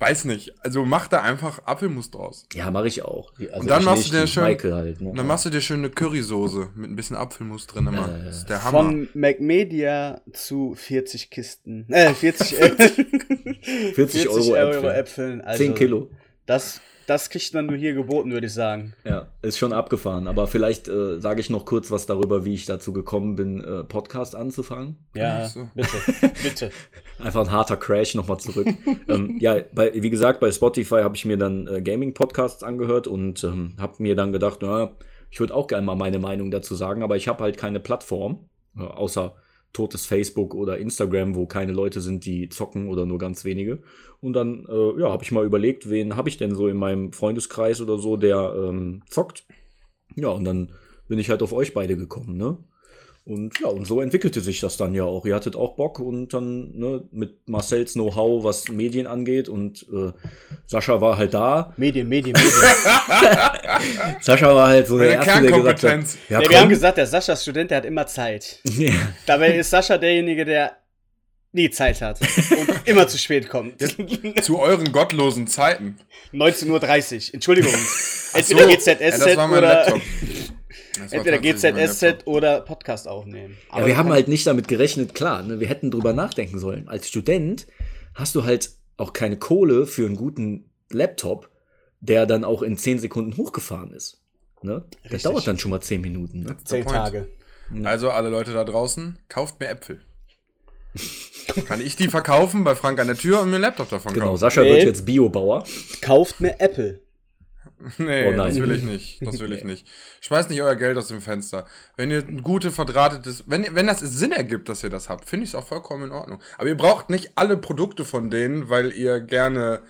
Speaker 3: Weiß nicht, also mach da einfach Apfelmus draus.
Speaker 5: Ja, mache ich auch. Also
Speaker 3: Und dann
Speaker 5: ich
Speaker 3: machst du dir schön-
Speaker 5: Michael halt, ne?
Speaker 3: Und dann machst du dir schön eine Currysoße mit ein bisschen Apfelmus drin immer.
Speaker 5: Äh,
Speaker 3: das ist der Hammer.
Speaker 4: Von MacMedia zu 40 Kisten. Äh, 40, äh, (laughs)
Speaker 5: 40 Euro Äpfel.
Speaker 4: Äpfeln. Also
Speaker 5: 10 Kilo.
Speaker 4: Das, das kriegt man nur hier geboten, würde ich sagen.
Speaker 5: Ja, ist schon abgefahren. Aber vielleicht äh, sage ich noch kurz was darüber, wie ich dazu gekommen bin, äh, Podcast anzufangen.
Speaker 4: Ja,
Speaker 3: so.
Speaker 4: bitte, (laughs) bitte.
Speaker 5: Einfach ein harter Crash nochmal zurück. ähm, ja, bei, wie gesagt, bei Spotify habe ich mir dann äh, Gaming-Podcasts angehört und ähm, habe mir dann gedacht, na, ich würde auch gerne mal meine Meinung dazu sagen, aber ich habe halt keine Plattform, äh, außer totes Facebook oder Instagram, wo keine Leute sind, die zocken oder nur ganz wenige. Und dann, äh, ja, habe ich mal überlegt, wen habe ich denn so in meinem Freundeskreis oder so, der ähm, zockt. Ja, und dann bin ich halt auf euch beide gekommen, ne? Und ja, und so entwickelte sich das dann ja auch. Ihr hattet auch Bock und dann ne, mit Marcells Know-how, was Medien angeht und äh, Sascha war halt da.
Speaker 4: Medien, Medien, Medien. (laughs)
Speaker 5: Sascha war halt so der
Speaker 3: Meine
Speaker 5: Erste, der gesagt hat,
Speaker 3: Kernkompetenz.
Speaker 5: ja,
Speaker 4: ja, wir haben gesagt, der Sascha ist Student, der hat immer Zeit. (laughs)
Speaker 5: ja,
Speaker 4: Dabei ist Sascha derjenige, der nie Zeit hat und (laughs) immer zu spät kommt.
Speaker 3: Zu euren gottlosen Zeiten.
Speaker 4: 19.30 Uhr, Entschuldigung.
Speaker 3: So.
Speaker 4: Entweder
Speaker 3: Ja,
Speaker 4: GZSZ
Speaker 3: das war mein
Speaker 4: oder
Speaker 3: Laptop.
Speaker 4: Entweder GZSZ oder Podcast aufnehmen.
Speaker 5: ja, wir haben halt nicht damit gerechnet, klar, ne, wir hätten drüber nachdenken sollen. Als Student hast du halt auch keine Kohle für einen guten Laptop, der dann auch in 10 Sekunden hochgefahren ist. Ne? Das dauert dann schon mal 10 Minuten. Ne?
Speaker 4: Zehn
Speaker 3: point.
Speaker 4: Tage.
Speaker 3: Also alle Leute da draußen, kauft mir Äpfel. Kann ich die verkaufen bei Frank an der Tür und mir einen Laptop davon
Speaker 5: Genau,
Speaker 3: kaufen?
Speaker 5: Sascha
Speaker 4: Nee.
Speaker 5: wird jetzt Biobauer.
Speaker 4: Kauft mir Apple. (laughs)
Speaker 3: Nee,
Speaker 5: Oh nein.
Speaker 3: das will ich (laughs) nicht. Das will ich nicht. Schmeißt nicht euer Geld aus dem Fenster. Wenn ihr ein gute, verdrahtetes, wenn, wenn das Sinn ergibt, dass ihr das habt, finde ich es auch vollkommen in Ordnung. Aber ihr braucht nicht alle Produkte von denen, weil ihr gerne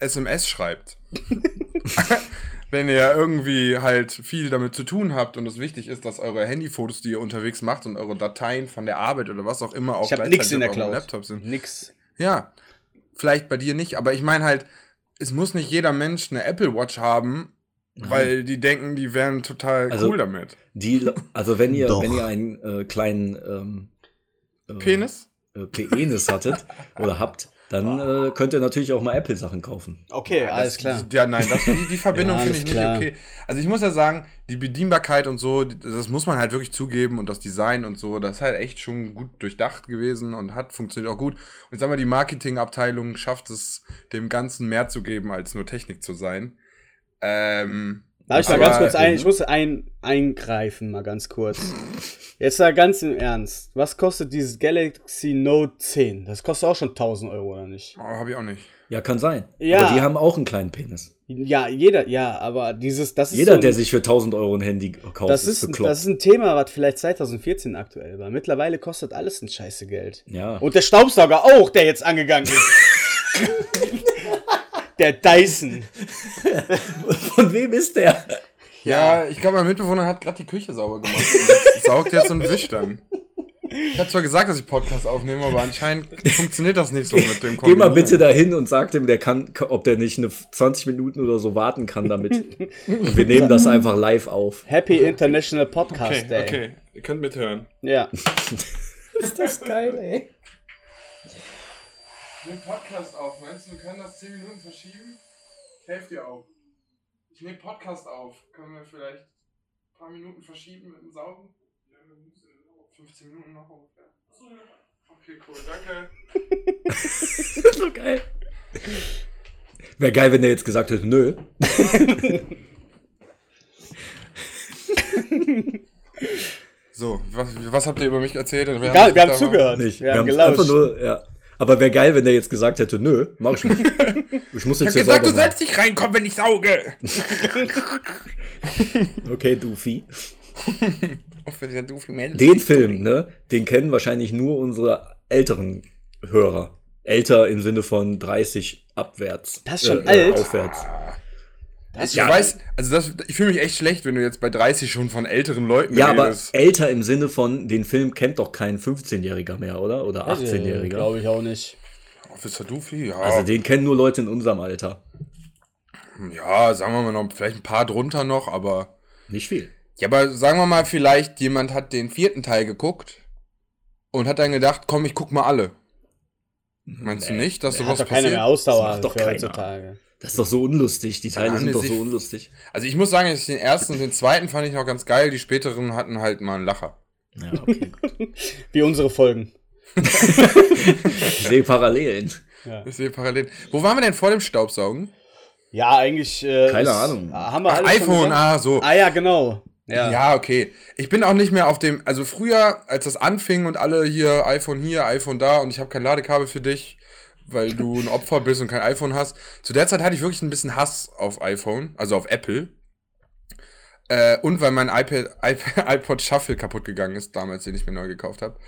Speaker 3: SMS schreibt. (laughs) wenn ihr irgendwie halt viel damit zu tun habt und es wichtig ist, dass eure Handyfotos, die ihr unterwegs macht und eure Dateien von der Arbeit oder was auch immer auch
Speaker 4: Ich
Speaker 3: gleichzeitig
Speaker 4: nix in der
Speaker 3: auf eurem
Speaker 4: Cloud.
Speaker 3: Laptop sind.
Speaker 4: Nix.
Speaker 3: Ja, vielleicht bei dir nicht, aber ich meine halt, es muss nicht jeder Mensch eine Apple Watch haben, weil die denken, die wären total
Speaker 5: Also-
Speaker 3: cool damit.
Speaker 5: Die, also wenn ihr,
Speaker 4: Doch.
Speaker 5: wenn ihr einen äh, kleinen ähm, äh,
Speaker 3: Penis?
Speaker 5: äh, Penis hattet oder habt, dann äh, könnt ihr natürlich auch mal Apple-Sachen kaufen.
Speaker 4: Okay, alles
Speaker 3: Das-
Speaker 4: klar.
Speaker 3: Ja, nein, das, die, die Verbindung
Speaker 4: Ja,
Speaker 3: finde ich nicht
Speaker 4: klar.
Speaker 3: okay. Also ich muss ja sagen, die Bedienbarkeit und so, das muss man halt wirklich zugeben und das Design und so, das ist halt echt schon gut durchdacht gewesen und hat funktioniert auch gut. Und ich sag mal, die Marketingabteilung schafft es, dem Ganzen mehr zu geben, als nur Technik zu sein. Ähm,
Speaker 4: Darf ich mal ganz kurz ein, ich muss ein, eingreifen, mal ganz kurz. Jetzt mal ganz im Ernst. Was kostet dieses Galaxy Note 10? Das kostet auch schon 1000 Euro, oder nicht?
Speaker 3: Oh, hab ich auch nicht.
Speaker 5: Ja, kann sein.
Speaker 4: Ja.
Speaker 5: Aber die haben auch einen kleinen Penis.
Speaker 4: Ja, jeder, ja, aber dieses, das ist
Speaker 5: Jeder,
Speaker 4: so ein,
Speaker 5: der sich für 1000 Euro ein Handy kauft,
Speaker 4: das
Speaker 5: ist,
Speaker 4: ist,
Speaker 5: bekloppt.
Speaker 4: das ist ein Thema, was vielleicht 2014 aktuell war. Mittlerweile kostet alles ein scheiße Geld.
Speaker 5: ja.
Speaker 4: Und der Staubsauger auch, der jetzt angegangen ist. (laughs) der Dyson. (laughs)
Speaker 5: Von wem ist der?
Speaker 3: Ja, ich glaube, mein Mitbewohner hat gerade die Küche sauber gemacht. (laughs) saugt jetzt und wischt dann. Ich habe zwar gesagt, dass ich Podcast aufnehme, aber anscheinend funktioniert das nicht so mit dem
Speaker 5: Geh mal bitte dahin und sag dem, der kann, ob der nicht eine 20 Minuten oder so warten kann damit. Und wir nehmen das einfach live auf.
Speaker 4: Happy International Podcast
Speaker 3: Okay,
Speaker 4: Day.
Speaker 3: okay. Ihr könnt mithören.
Speaker 4: Ja. (laughs)
Speaker 5: Ist das geil, ey.
Speaker 3: Ich nehme Podcast auf. Meinst du, wir können das 10 Minuten verschieben? Ich helfe dir auch. Ich nehme Podcast auf. Können wir vielleicht ein paar Minuten verschieben mit dem Saugen? 15 Minuten noch ungefähr. Okay, cool. Danke. (laughs)
Speaker 5: so geil. Wäre geil, wenn der jetzt gesagt hätte, nö. (laughs)
Speaker 3: So, was, was habt ihr über mich erzählt? Wer
Speaker 4: Gar,
Speaker 3: hat
Speaker 4: wir haben zugehört.
Speaker 5: Nicht.
Speaker 4: Wir haben
Speaker 5: einfach
Speaker 4: gelauscht.
Speaker 5: nur, ja. Aber wäre geil, wenn der jetzt gesagt hätte, nö, mach ich nicht. (laughs) Ich muss
Speaker 3: Ich
Speaker 5: jetzt
Speaker 3: hab
Speaker 5: hier
Speaker 3: gesagt, du sollst nicht reinkommen, wenn ich sauge. (laughs)
Speaker 5: Okay, Doofy.
Speaker 3: Für den
Speaker 5: Film, ne, den kennen wahrscheinlich nur unsere älteren Hörer. Älter im Sinne von 30 abwärts.
Speaker 4: Das ist schon
Speaker 5: äh,
Speaker 4: alt.
Speaker 5: Aufwärts.
Speaker 4: Das
Speaker 3: Ich weiß, also das, ich fühle mich echt schlecht, wenn du jetzt bei 30 schon von älteren Leuten
Speaker 5: Ja, aber
Speaker 3: redest.
Speaker 5: älter im Sinne von, den Film kennt doch kein 15-Jähriger mehr, oder? Oder 18-Jähriger.
Speaker 4: Glaube ich auch nicht.
Speaker 3: Officer Doofy, ja.
Speaker 5: Also den kennen nur Leute in unserem Alter.
Speaker 3: ja, sagen wir mal noch, vielleicht ein paar drunter noch, aber.
Speaker 5: Nicht viel.
Speaker 3: Ja, aber sagen wir mal, vielleicht jemand hat den vierten Teil geguckt und hat dann gedacht, komm, ich guck mal alle. Meinst du nicht, dass sowas
Speaker 4: doch keiner
Speaker 3: passiert?
Speaker 4: mehr Ausdauer
Speaker 5: Das macht doch
Speaker 4: für
Speaker 5: keiner.
Speaker 4: heutzutage.
Speaker 5: Das ist doch so unlustig. Die Teile
Speaker 3: haben
Speaker 5: sind doch so unlustig.
Speaker 3: Also ich muss sagen, den ersten und den zweiten fand ich noch ganz geil, die späteren hatten halt mal einen Lacher.
Speaker 5: Ja, okay. gut. (laughs)
Speaker 4: Wie unsere Folgen.
Speaker 5: Ich sehe Parallelen.
Speaker 4: Ja,
Speaker 3: Ich sehe parallel. Wo waren wir denn vor dem Staubsaugen?
Speaker 4: ja eigentlich. Äh,
Speaker 5: Keine
Speaker 4: ist-
Speaker 5: Ahnung.
Speaker 4: Haben wir
Speaker 3: Ach, iPhone, ah, so.
Speaker 4: Ah ja, genau. Ja.
Speaker 3: Ja. okay. Ich bin auch nicht mehr auf dem, also früher, als das anfing und alle hier iPhone hier, iPhone da und ich habe kein Ladekabel für dich, weil du ein Opfer bist und kein iPhone hast. Zu der Zeit hatte ich wirklich ein bisschen Hass auf iPhone, also auf Apple. Äh, und weil mein iPad, iPad, (laughs) iPod Shuffle kaputt gegangen ist, damals, den ich mir neu gekauft habe.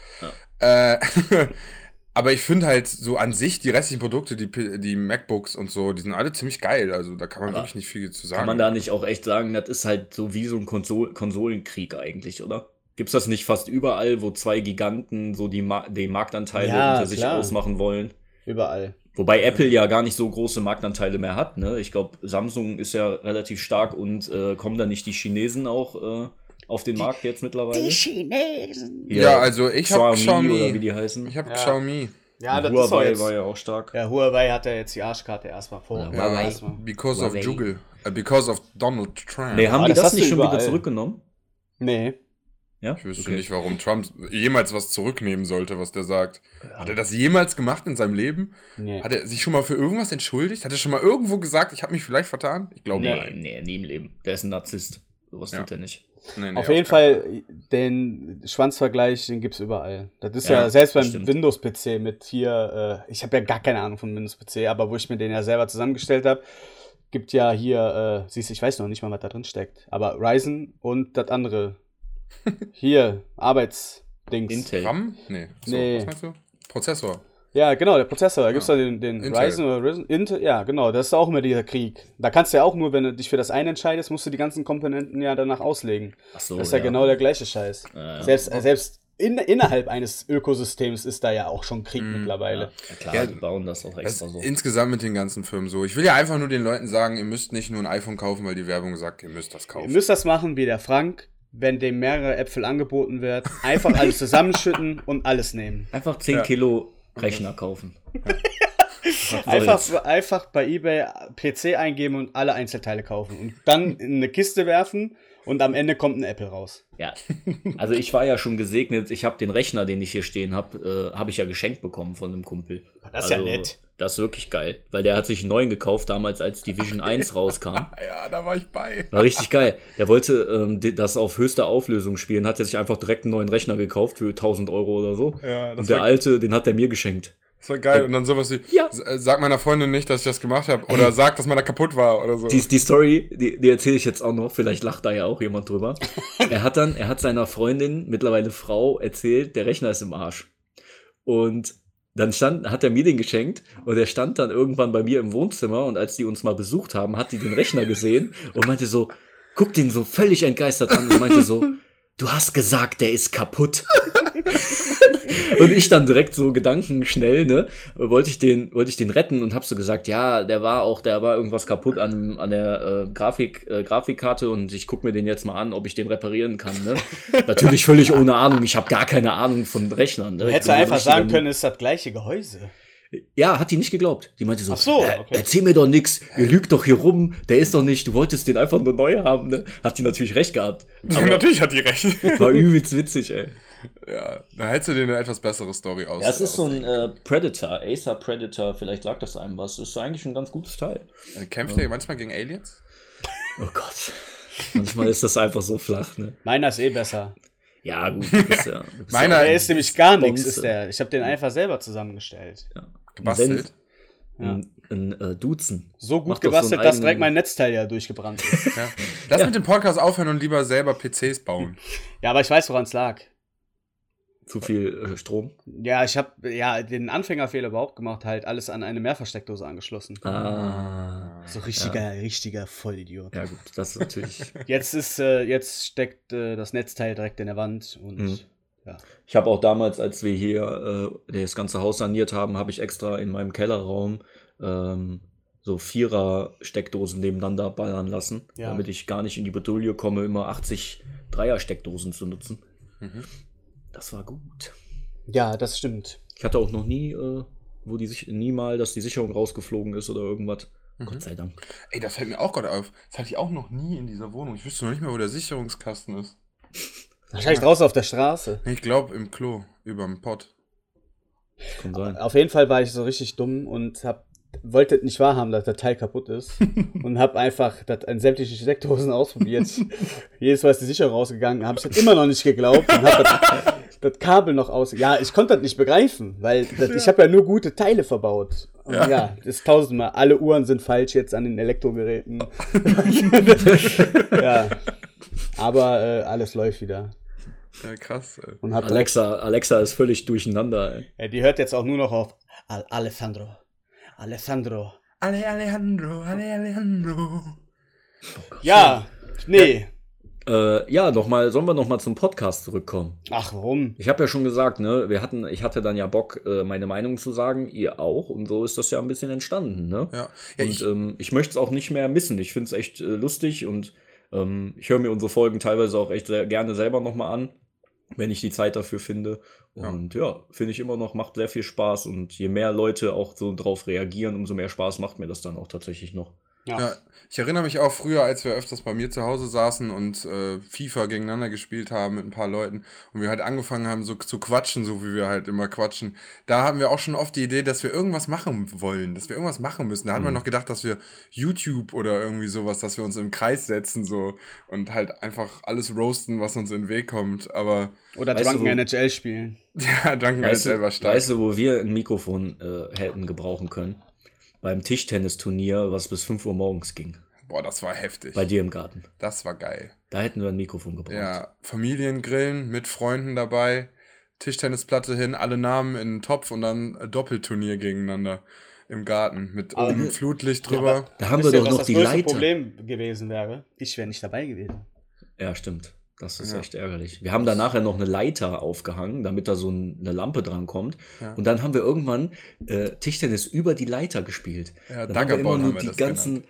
Speaker 3: Äh, (laughs) aber ich finde halt so an sich die restlichen Produkte, die, die MacBooks und so, die sind alle ziemlich geil. Also da kann man
Speaker 5: Aber
Speaker 3: wirklich nicht viel zu sagen.
Speaker 5: Kann man da nicht auch echt sagen, das ist halt so wie so ein Konsol Konsolenkrieg eigentlich, oder? Gibt's das nicht fast überall, wo zwei Giganten so die, Ma die Marktanteile
Speaker 4: Ja,
Speaker 5: unter sich
Speaker 4: klar.
Speaker 5: ausmachen wollen?
Speaker 4: Überall.
Speaker 5: Wobei Apple ja gar nicht so große Marktanteile mehr hat. Ne? Ich glaube, Samsung ist ja relativ stark und äh, kommen da nicht die Chinesen auch äh, auf den Markt jetzt mittlerweile? Die
Speaker 4: Chinesen.
Speaker 3: Ja, also ich habe
Speaker 5: Xiaomi, oder wie die heißen.
Speaker 3: Ich habe
Speaker 4: Ja.
Speaker 3: Xiaomi.
Speaker 4: Ja, das
Speaker 5: Huawei war ja auch stark.
Speaker 4: Ja, Huawei hat ja jetzt die Arschkarte erstmal vor.
Speaker 5: Ja,
Speaker 3: Ja,
Speaker 5: Huawei.
Speaker 4: erstmal.
Speaker 3: because of
Speaker 5: Huawei.
Speaker 3: Juggle. Äh, because of Donald Trump.
Speaker 5: Nee, haben
Speaker 4: Ah,
Speaker 5: die
Speaker 4: das
Speaker 5: das, nicht schon wieder
Speaker 4: überall.
Speaker 5: zurückgenommen?
Speaker 4: Nee.
Speaker 5: Ja?
Speaker 3: Ich wüsste
Speaker 5: Okay.
Speaker 3: nicht, warum Trump jemals was zurücknehmen sollte, was der sagt. Hat er das jemals gemacht in seinem Leben?
Speaker 4: Nee.
Speaker 3: Hat er sich schon mal für irgendwas entschuldigt? Hat er schon mal irgendwo gesagt, ich habe mich vielleicht vertan? Ich glaube
Speaker 5: Nee,
Speaker 3: nein.
Speaker 5: nee, nie im Leben. Der ist ein Narzisst. Sowas
Speaker 3: Ja.
Speaker 5: tut er nicht.
Speaker 3: Nee, nee,
Speaker 4: Auf jeden
Speaker 3: keinen
Speaker 4: Fall, den Schwanzvergleich, den gibt's überall. Das ist ja,
Speaker 5: Ja,
Speaker 4: selbst beim. Windows-PC mit hier, äh, ich habe ja gar keine Ahnung von Windows-PC, aber wo ich mir den ja selber zusammengestellt habe, gibt ja hier, äh, siehst du, ich weiß noch nicht mal, was da drin steckt, aber Ryzen und das andere. Hier, Arbeitsdings.
Speaker 5: Intel.
Speaker 3: RAM? Nee. So,
Speaker 4: Nee.
Speaker 3: Was meinst du? Prozessor.
Speaker 4: Ja, genau, der Prozessor. Da gibt's
Speaker 3: Ja.
Speaker 4: da den, den
Speaker 3: Intel.
Speaker 4: Ryzen oder Ryzen. Intel, ja, genau, das ist auch immer dieser Krieg. Da kannst du ja auch nur, wenn du dich für das eine entscheidest, musst du die ganzen Komponenten ja danach auslegen.
Speaker 5: Ach so,
Speaker 4: das ist ja, genau der gleiche Scheiß.
Speaker 5: Ja, ja.
Speaker 4: Selbst, äh, selbst in, innerhalb eines Ökosystems ist da ja auch schon Krieg
Speaker 3: Mhm.
Speaker 4: mittlerweile.
Speaker 5: Ja, klar,
Speaker 3: Ja,
Speaker 5: die bauen das auch
Speaker 3: Das
Speaker 5: extra
Speaker 3: ist
Speaker 5: so.
Speaker 3: insgesamt mit den ganzen Firmen so. Ich will ja einfach nur den Leuten sagen, ihr müsst nicht nur ein iPhone kaufen, weil die Werbung sagt, ihr müsst das
Speaker 4: Ihr
Speaker 3: kaufen.
Speaker 4: müsst das machen wie der Frank, wenn dem mehrere Äpfel angeboten wird. Einfach alles zusammenschütten (laughs) und alles nehmen.
Speaker 5: Einfach 10
Speaker 3: Ja.
Speaker 5: Kilo Rechner kaufen. (laughs) Was
Speaker 4: Einfach, einfach bei eBay PC eingeben und alle Einzelteile kaufen. Und dann in eine Kiste werfen und am Ende kommt ein Apple raus.
Speaker 5: Ja, also ich war ja schon gesegnet. Ich habe den Rechner, den ich hier stehen habe, äh, habe ich ja geschenkt bekommen von einem Kumpel.
Speaker 4: Das ist ja
Speaker 5: Also,
Speaker 4: nett.
Speaker 5: Das ist wirklich geil, weil der hat sich einen neuen gekauft damals, als Division 1 rauskam. (laughs)
Speaker 3: Ja, da war ich bei.
Speaker 5: War richtig geil. Der wollte ähm, das auf höchster Auflösung spielen, hat er sich einfach direkt einen neuen Rechner gekauft für 1000 Euro oder so.
Speaker 3: Ja,
Speaker 5: Und der
Speaker 3: war-
Speaker 5: alte, den hat er mir geschenkt.
Speaker 3: Das war geil. Und dann sowas wie,
Speaker 5: Ja.
Speaker 3: äh, sag meiner Freundin nicht, dass ich das gemacht habe. Oder sag, dass meiner kaputt war oder so.
Speaker 5: Die, die Story, die, die erzähle ich jetzt auch noch, vielleicht lacht da ja auch jemand drüber. (laughs) er hat dann, er hat seiner Freundin, mittlerweile Frau, erzählt, der Rechner ist im Arsch. Und dann stand, hat er mir den geschenkt und er stand dann irgendwann bei mir im Wohnzimmer und als die uns mal besucht haben, hat die den Rechner gesehen und meinte so, guckt ihn so völlig entgeistert an und meinte so, du hast gesagt, der ist kaputt. (laughs) und ich dann direkt so gedankenschnell, ne, wollte ich den, wollte ich den retten und hab so gesagt, ja, der war auch, der war irgendwas kaputt an, an der äh, Grafik, äh, Grafikkarte und ich guck mir den jetzt mal an, ob ich den reparieren kann, ne. (laughs) Natürlich völlig ohne Ahnung, ich habe gar keine Ahnung von Rechnern. Ne? Ein
Speaker 4: einfach sagen können, es ist das gleiche Gehäuse.
Speaker 5: Ja, hat die nicht geglaubt. Die meinte so,
Speaker 4: Ach so, okay.
Speaker 5: erzähl mir doch nix, ihr lügt doch hier rum, der ist doch nicht, du wolltest den einfach nur neu haben, ne? Hat die natürlich recht gehabt. (laughs)
Speaker 3: Aber natürlich hat die recht. (laughs)
Speaker 5: War übelst witzig, ey.
Speaker 3: ja, da hättest du dir eine etwas bessere Story aus.
Speaker 5: Ja, es ist so ein äh, Predator, Acer Predator, vielleicht sagt das einem was. Ist eigentlich ein ganz gutes Teil.
Speaker 3: Äh, Kämpft ihr manchmal gegen Aliens?
Speaker 5: Oh Gott. Manchmal ist das einfach so flach, ne?
Speaker 4: Meiner ist eh besser.
Speaker 5: Ja, gut, du bist ja. Du bist
Speaker 3: Meiner
Speaker 5: ja
Speaker 4: Der ist nämlich gar nichts, ist der. Ich habe den einfach selber zusammengestellt.
Speaker 3: Gebastelt?
Speaker 5: ein, ein äh, Duzen.
Speaker 4: So gut
Speaker 5: so
Speaker 4: gebastelt,
Speaker 5: einen
Speaker 4: dass
Speaker 5: eigenen-
Speaker 4: direkt mein Netzteil ja durchgebrannt ist.
Speaker 3: Ja. Lass
Speaker 5: Ja.
Speaker 3: mit dem Podcast aufhören und lieber selber PCs bauen.
Speaker 4: ja, aber ich weiß, woran es lag.
Speaker 5: Zu viel äh, Strom.
Speaker 4: Ja, ich habe ja den Anfängerfehler überhaupt gemacht, halt alles an eine Mehrversteckdose angeschlossen.
Speaker 5: Ah.
Speaker 4: So richtiger, richtiger Vollidiot.
Speaker 5: Ja, gut, das ist natürlich.
Speaker 4: Jetzt ist, äh, jetzt steckt äh, das Netzteil direkt in der Wand und
Speaker 5: Mhm.
Speaker 4: Ja.
Speaker 5: Ich habe auch damals, als wir hier äh, das ganze Haus saniert haben, habe ich extra in meinem Kellerraum ähm, so Vierer-Steckdosen nebeneinander ballern lassen,
Speaker 4: Ja.
Speaker 5: damit ich gar nicht in die Bredouille komme, immer 80 Dreier-Steckdosen zu nutzen.
Speaker 3: Mhm.
Speaker 5: Das war gut.
Speaker 4: Ja, das stimmt.
Speaker 5: Ich hatte auch noch nie, äh, wo die sich nie mal, dass die Sicherung rausgeflogen ist oder irgendwas.
Speaker 3: Mhm.
Speaker 5: Gott sei Dank.
Speaker 3: Ey, das fällt mir auch gerade auf. Das hatte ich auch noch nie in dieser Wohnung. Ich wüsste noch nicht mehr, wo der Sicherungskasten ist.
Speaker 4: Wahrscheinlich draußen auf der Straße.
Speaker 3: Ich glaube im Klo, überm Pott.
Speaker 5: Kann sein.
Speaker 4: Auf jeden Fall war ich so richtig dumm und hab, wollte nicht wahrhaben, dass der Teil kaputt ist. (laughs) und hab einfach das an sämtliche Steckdosen ausprobiert. Jedes Mal ist die Sicherung rausgegangen, habe ich das immer noch nicht geglaubt und hab das, das Kabel noch aus. Ja, ich konnte das nicht begreifen, weil das, ich habe ja nur gute Teile verbaut. Und ja.
Speaker 3: Ja.
Speaker 4: das ist tausendmal. Alle Uhren sind falsch jetzt an den Elektrogeräten. (laughs) (laughs) ja. Aber äh, alles läuft wieder.
Speaker 3: Ja, krass. Ey.
Speaker 4: Und hab
Speaker 5: Alexa, Alexa ist völlig durcheinander. Ey.
Speaker 4: Ja, die hört jetzt auch nur noch auf Al Alessandro. Alessandro.
Speaker 3: Ale Alejandro, Ale Alejandro.
Speaker 4: Ja, nee.
Speaker 5: Äh, ja, noch mal, sollen wir noch mal zum Podcast zurückkommen?
Speaker 4: Ach, warum?
Speaker 5: Ich habe ja schon gesagt, ne, wir hatten, ich hatte dann ja Bock, äh, meine Meinung zu sagen, ihr auch, und so ist das ja ein bisschen entstanden, ne?
Speaker 3: Ja, ja
Speaker 5: und
Speaker 3: ich,
Speaker 5: ähm, ich möchte es auch nicht mehr missen. Ich finde es echt äh, lustig und ähm, ich höre mir unsere Folgen teilweise auch echt sehr gerne selber nochmal an, wenn ich die Zeit dafür finde.
Speaker 3: Ja.
Speaker 5: Und ja, finde ich immer noch, macht sehr viel Spaß. Und je mehr Leute auch so drauf reagieren, umso mehr Spaß macht mir das dann auch tatsächlich noch.
Speaker 3: Ja, ich erinnere mich auch früher, als wir öfters bei mir zu Hause saßen und äh, FIFA gegeneinander gespielt haben mit ein paar Leuten und wir halt angefangen haben, so zu quatschen, so wie wir halt immer quatschen. Da haben wir auch schon oft die Idee, dass wir irgendwas machen wollen, dass wir irgendwas machen müssen. Da haben wir noch gedacht, dass wir YouTube oder irgendwie sowas, dass wir uns im Kreis setzen so und halt einfach alles roasten, was uns in den Weg kommt. Aber
Speaker 4: Oder Drunken NHL spielen. (laughs)
Speaker 3: ja, halt
Speaker 5: Weißt
Speaker 3: selber
Speaker 5: du,
Speaker 3: stark.
Speaker 5: weißt du, wo wir ein Mikrofon äh, hätten gebrauchen können? Beim Tischtennisturnier, was bis 5 Uhr morgens ging.
Speaker 3: Boah, das war heftig.
Speaker 5: Bei dir im Garten.
Speaker 3: Das war geil.
Speaker 5: Da hätten wir ein Mikrofon gebraucht.
Speaker 3: Ja, Familiengrillen mit Freunden dabei, Tischtennisplatte hin, alle Namen in den Topf und dann Doppelturnier gegeneinander im Garten mit
Speaker 4: Aber-
Speaker 3: oben Flutlicht drüber.
Speaker 5: Da haben wir doch noch
Speaker 4: das
Speaker 5: die
Speaker 4: größte
Speaker 5: Leiter.
Speaker 4: Problem gewesen wäre? Ich wäre nicht dabei gewesen.
Speaker 5: Ja, stimmt. Das ist
Speaker 3: Ja.
Speaker 5: echt ärgerlich. Wir haben da nachher noch eine Leiter aufgehangen, damit da so ein, eine Lampe dran kommt.
Speaker 3: Ja.
Speaker 5: Und dann haben wir irgendwann äh, Tischtennis über die Leiter gespielt.
Speaker 3: Ja,
Speaker 5: dann haben wir immer nur
Speaker 3: haben wir
Speaker 5: die ganzen,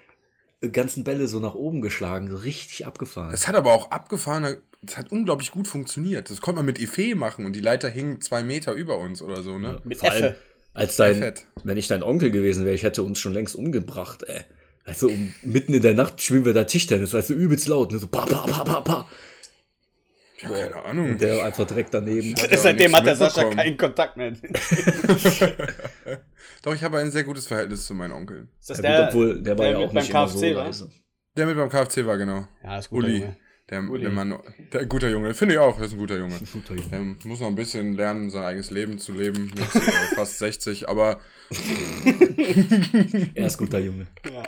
Speaker 5: äh, ganzen Bälle so nach oben geschlagen, so richtig abgefahren.
Speaker 3: Es hat aber auch abgefahren, es hat unglaublich gut funktioniert. Das konnte man mit Effet machen und die Leiter hing zwei Meter über uns oder so, ne?
Speaker 4: Mit
Speaker 5: Vor allem, als dein, wenn ich dein Onkel gewesen wäre, ich hätte uns schon längst umgebracht, ey. Also um, mitten in der Nacht spielen wir da Tischtennis, weißt du, übelst laut, ne? So pa, pa, pa, pa, pa.
Speaker 3: Ja, keine Ahnung.
Speaker 5: Und der einfach direkt daneben.
Speaker 3: Hat ja
Speaker 4: Seitdem hat der Sascha keinen Kontakt mehr. (laughs)
Speaker 3: Doch, ich habe ein sehr gutes Verhältnis zu meinen Onkeln.
Speaker 4: Ist das
Speaker 5: Ja,
Speaker 4: der,
Speaker 5: gut, obwohl, der war
Speaker 4: der
Speaker 5: ja
Speaker 4: mit
Speaker 5: auch
Speaker 4: beim
Speaker 5: nicht so
Speaker 4: KFC war?
Speaker 5: leise.
Speaker 3: Der mit beim KFC war, genau.
Speaker 4: Ja, ist gut.
Speaker 3: Uli. Der,
Speaker 4: Uli.
Speaker 3: der Mann, der guter Junge. Finde ich auch, das ist ein guter Junge.
Speaker 5: Guter Junge.
Speaker 3: Der muss noch ein bisschen lernen, sein eigenes Leben zu leben mit äh, (laughs) fast 60, aber (laughs)
Speaker 5: Er ist guter Junge.
Speaker 4: Ja.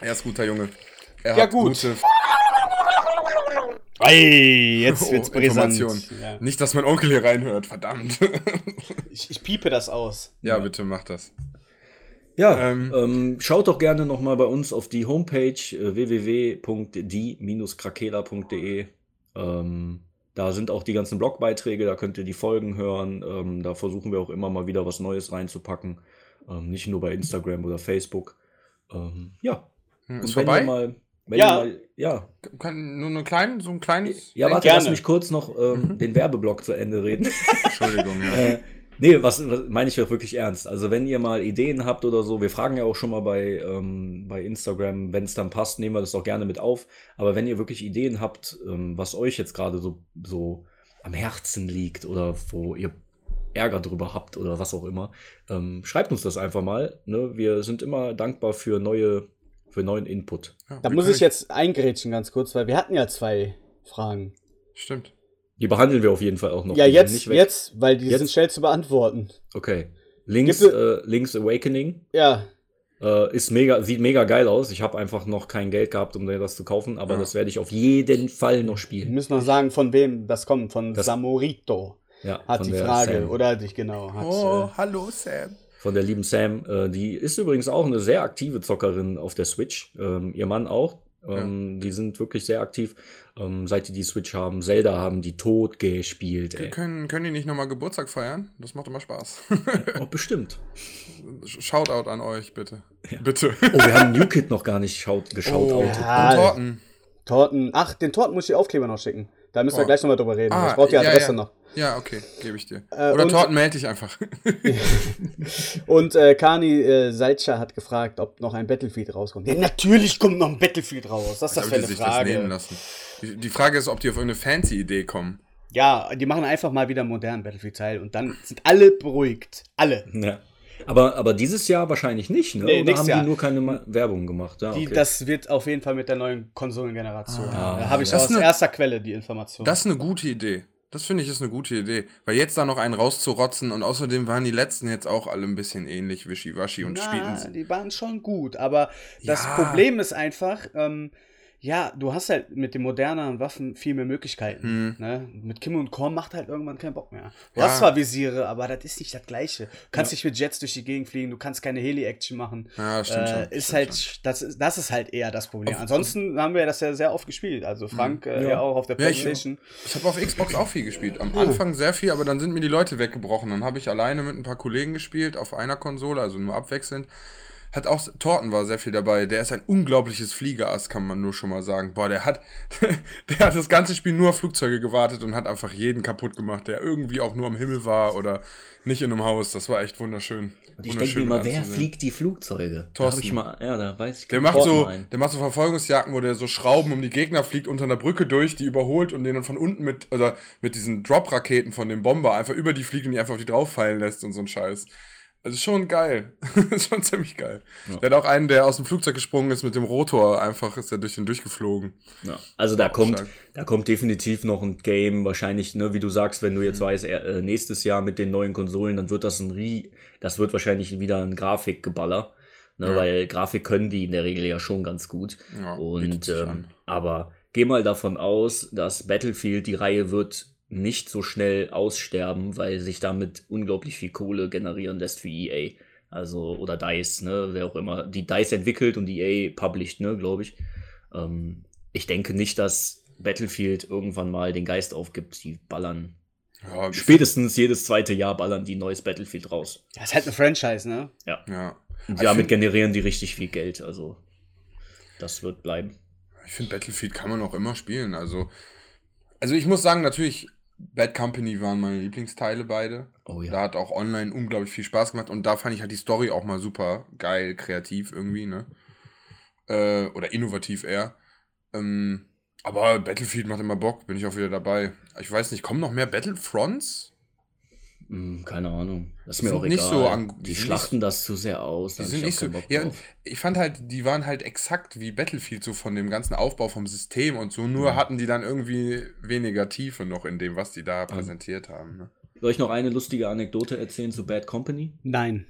Speaker 3: er ist guter Junge. Er
Speaker 4: Ja,
Speaker 3: hat
Speaker 4: gut.
Speaker 3: gute
Speaker 4: Ey, jetzt wird's
Speaker 3: Oh,
Speaker 4: brisant. Ja.
Speaker 3: Nicht, dass mein Onkel hier reinhört, verdammt. (laughs)
Speaker 4: Ich, ich piepe das aus.
Speaker 3: ja, bitte mach das.
Speaker 5: Ja,
Speaker 3: Ähm.
Speaker 5: ähm, schaut doch gerne nochmal bei uns auf die Homepage äh, www.die-krakela.de. Ähm, da sind auch die ganzen Blogbeiträge, da könnt ihr die Folgen hören. Ähm, da versuchen wir auch immer mal wieder was Neues reinzupacken. Ähm, nicht nur bei Instagram oder Facebook. Ähm, ja.
Speaker 3: Hm,
Speaker 5: Und
Speaker 3: Ist
Speaker 5: wenn
Speaker 3: vorbei?
Speaker 5: Ihr mal, wenn
Speaker 4: Ja.
Speaker 5: Mal, ja.
Speaker 3: Kann nur eine kleine, so ein kleines.
Speaker 5: Ja, warte,
Speaker 4: Gerne.
Speaker 5: lass mich kurz noch ähm, den Werbeblock zu Ende reden. (laughs)
Speaker 3: Entschuldigung, ja.
Speaker 5: Äh, nee, was, was meine ich auch wirklich ernst. Also wenn ihr mal Ideen habt oder so, wir fragen ja auch schon mal bei, ähm, bei Instagram, wenn es dann passt, nehmen wir das auch gerne mit auf. Aber wenn ihr wirklich Ideen habt, ähm, was euch jetzt gerade so, so am Herzen liegt oder wo ihr Ärger drüber habt oder was auch immer, ähm, schreibt uns das einfach mal. Ne? Wir sind immer dankbar für neue, für neuen Input.
Speaker 3: ja
Speaker 4: Da muss ich jetzt eingrätschen ganz kurz, weil wir hatten ja zwei Fragen.
Speaker 3: Stimmt.
Speaker 5: Die behandeln wir auf jeden Fall auch noch.
Speaker 4: ja, jetzt, jetzt, weil die
Speaker 5: Jetzt?
Speaker 4: sind schnell zu beantworten.
Speaker 5: Okay. Links, äh, links Awakening.
Speaker 4: Ja,
Speaker 5: Äh, ist mega, sieht mega geil aus. Ich habe einfach noch kein Geld gehabt, um mir das zu kaufen, aber
Speaker 3: Ja.
Speaker 5: das werde ich auf jeden Fall noch
Speaker 4: wir
Speaker 5: spielen.
Speaker 4: müssen noch sagen, von wem das kommt. Von
Speaker 5: Das-
Speaker 4: Samorito
Speaker 5: Ja,
Speaker 4: hat
Speaker 5: von
Speaker 4: die Frage.
Speaker 5: Sam.
Speaker 4: Oder dich genau. Hat,
Speaker 3: Oh,
Speaker 4: äh,
Speaker 3: hallo Sam.
Speaker 5: Von der lieben Sam. Äh, die ist übrigens auch eine sehr aktive Zockerin auf der Switch. Ähm, ihr Mann auch. Ähm, Die sind wirklich sehr aktiv. Ähm, seit die die Switch haben, Zelda haben die tot gespielt. Ey.
Speaker 3: Können, können die nicht nochmal Geburtstag feiern? Das macht immer Spaß. (laughs)
Speaker 5: Oh, bestimmt.
Speaker 3: Shoutout an euch, bitte. Bitte.
Speaker 5: Oh, wir haben New Kid noch gar nicht schaut, (laughs) geschaut.
Speaker 3: Oh.
Speaker 4: Ja.
Speaker 3: Torten.
Speaker 4: Torten. Ach, den Torten muss ich die Aufkleber noch schicken. Da müssen wir
Speaker 3: Oh.
Speaker 4: gleich nochmal drüber reden.
Speaker 3: Ah,
Speaker 4: ich brauche die
Speaker 3: ja,
Speaker 4: Adresse
Speaker 3: ja.
Speaker 4: noch.
Speaker 3: Ja, okay, gebe ich dir.
Speaker 4: Äh,
Speaker 3: Oder
Speaker 4: und-
Speaker 3: Torten melde dich einfach. (laughs)
Speaker 4: Und äh, Kani äh, Salcha hat gefragt, ob noch ein Battlefield rauskommt. Ja, natürlich kommt noch ein Battlefield raus. Was ist das für eine
Speaker 3: das
Speaker 4: Frage?
Speaker 3: lassen. Die, die Frage ist, ob die auf irgendeine fancy Idee kommen.
Speaker 4: Ja, die machen einfach mal wieder einen modernen Battlefield-Teil und dann sind alle beruhigt. Alle.
Speaker 5: Ja. Aber, aber dieses Jahr wahrscheinlich nicht, ne?
Speaker 4: Nee,
Speaker 5: Oder
Speaker 4: nächstes
Speaker 5: haben
Speaker 4: Jahr.
Speaker 5: die nur keine Ma Werbung gemacht? Ja,
Speaker 4: Die,
Speaker 5: okay.
Speaker 4: Das wird auf jeden Fall mit der neuen Konsolengeneration.
Speaker 5: Ah,
Speaker 4: da habe ich
Speaker 5: ja.
Speaker 4: aus
Speaker 3: ist eine-
Speaker 4: erster Quelle die Information.
Speaker 3: Das ist eine gute Idee. Das finde ich ist eine gute Idee. Weil jetzt da noch einen rauszurotzen und außerdem waren die letzten jetzt auch alle ein bisschen ähnlich wischiwaschi und
Speaker 4: Na,
Speaker 3: spielten.
Speaker 4: die waren schon gut, aber das
Speaker 3: Ja.
Speaker 4: Problem ist einfach, ähm, ja, du hast halt mit den moderneren Waffen viel mehr Möglichkeiten. Ne? Mit Kim und Korn macht halt irgendwann keinen Bock mehr. Du
Speaker 3: Ja.
Speaker 4: hast zwar Visiere, aber das ist nicht das Gleiche. Du kannst nicht mit Jets durch die Gegend fliegen, du kannst keine Heli-Action machen.
Speaker 3: Ja, stimmt schon,
Speaker 4: Äh, ist
Speaker 3: stimmt
Speaker 4: halt, das, ist, das ist halt eher das Problem. Ansonsten haben wir das ja sehr oft gespielt. Also Frank äh,
Speaker 5: Ja.
Speaker 4: ja. auch auf der
Speaker 3: Ja, ich-
Speaker 4: Playstation.
Speaker 3: Ich habe auf Xbox auch viel gespielt. Am Anfang sehr viel, aber dann sind mir die Leute weggebrochen. Dann habe ich alleine mit ein paar Kollegen gespielt auf einer Konsole, also nur abwechselnd. Hat auch, Torten war sehr viel dabei. Der ist ein unglaubliches Fliegerass, kann man nur schon mal sagen. Boah, der hat, (laughs) der hat das ganze Spiel nur auf Flugzeuge gewartet und hat einfach jeden kaputt gemacht, der irgendwie auch nur am Himmel war oder nicht in einem Haus. Das war echt wunderschön.
Speaker 5: Und ich denke mir immer, wer fliegt die Flugzeuge? Da
Speaker 3: Thorsten.
Speaker 5: ich mal, ja, da weiß ich
Speaker 3: Der macht,
Speaker 5: Thorsten
Speaker 3: so,
Speaker 5: einen.
Speaker 3: der macht so Verfolgungsjagden, wo der so Schrauben um die Gegner fliegt, unter einer Brücke durch, die überholt und den dann von unten mit, oder mit diesen Drop-Raketen von dem Bomber einfach über die fliegt und die einfach auf die drauf fallen lässt und so ein Scheiß. Also schon geil. (laughs) schon ziemlich geil.
Speaker 5: Ja.
Speaker 3: Der hat auch einen, der aus dem Flugzeug gesprungen ist mit dem Rotor, einfach ist er durch den durchgeflogen.
Speaker 5: Ja, also da kommt,
Speaker 3: stark.
Speaker 5: da kommt definitiv noch ein Game, wahrscheinlich, ne, wie du sagst, wenn du jetzt weißt, äh, nächstes Jahr mit den neuen Konsolen, dann wird das ein Rie, das wird wahrscheinlich wieder ein Grafikgeballer, ne,
Speaker 3: Ja.
Speaker 5: weil Grafik können die in der Regel ja schon ganz gut. Und ähm, aber geh mal davon aus, dass Battlefield, die Reihe wird nicht so schnell aussterben, weil sich damit unglaublich viel Kohle generieren lässt für EA. Also, oder DICE, ne, wer auch immer. Die DICE entwickelt und EA published, ne, glaube ich. Ähm, ich denke nicht, dass Battlefield irgendwann mal den Geist aufgibt. Die ballern.
Speaker 3: Ja,
Speaker 5: Spätestens jedes zweite Jahr ballern die neues Battlefield raus.
Speaker 4: Das ist halt eine Franchise, ne?
Speaker 3: Ja.
Speaker 5: Und
Speaker 3: Ich
Speaker 5: damit
Speaker 3: find-
Speaker 5: generieren die richtig viel Geld. Also, das wird bleiben.
Speaker 3: Ich finde, Battlefield kann man auch immer spielen. Also, also ich muss sagen, natürlich, Bad Company waren meine Lieblingsteile beide.
Speaker 5: Oh ja.
Speaker 3: Da hat auch online unglaublich viel Spaß gemacht und da fand ich halt die Story auch mal super geil, kreativ irgendwie, ne? Äh, oder innovativ eher. Ähm, aber Battlefield macht immer Bock, bin ich auch wieder dabei. Ich weiß nicht, kommen noch mehr Battlefronts?
Speaker 5: Hm, keine Ahnung. Das ist
Speaker 3: Die
Speaker 5: mir auch
Speaker 3: nicht
Speaker 5: egal.
Speaker 3: so
Speaker 5: die
Speaker 3: die
Speaker 5: schlachten das zu sehr aus.
Speaker 3: Die sind
Speaker 5: ich
Speaker 3: nicht so. Ja, ich fand halt, die waren halt exakt wie Battlefield, so von dem ganzen Aufbau vom System und so. Nur
Speaker 5: Mhm.
Speaker 3: hatten die dann irgendwie weniger Tiefe noch in dem, was die da präsentiert haben. Ne?
Speaker 5: Soll ich noch eine lustige Anekdote erzählen zu Bad Company?
Speaker 4: Nein.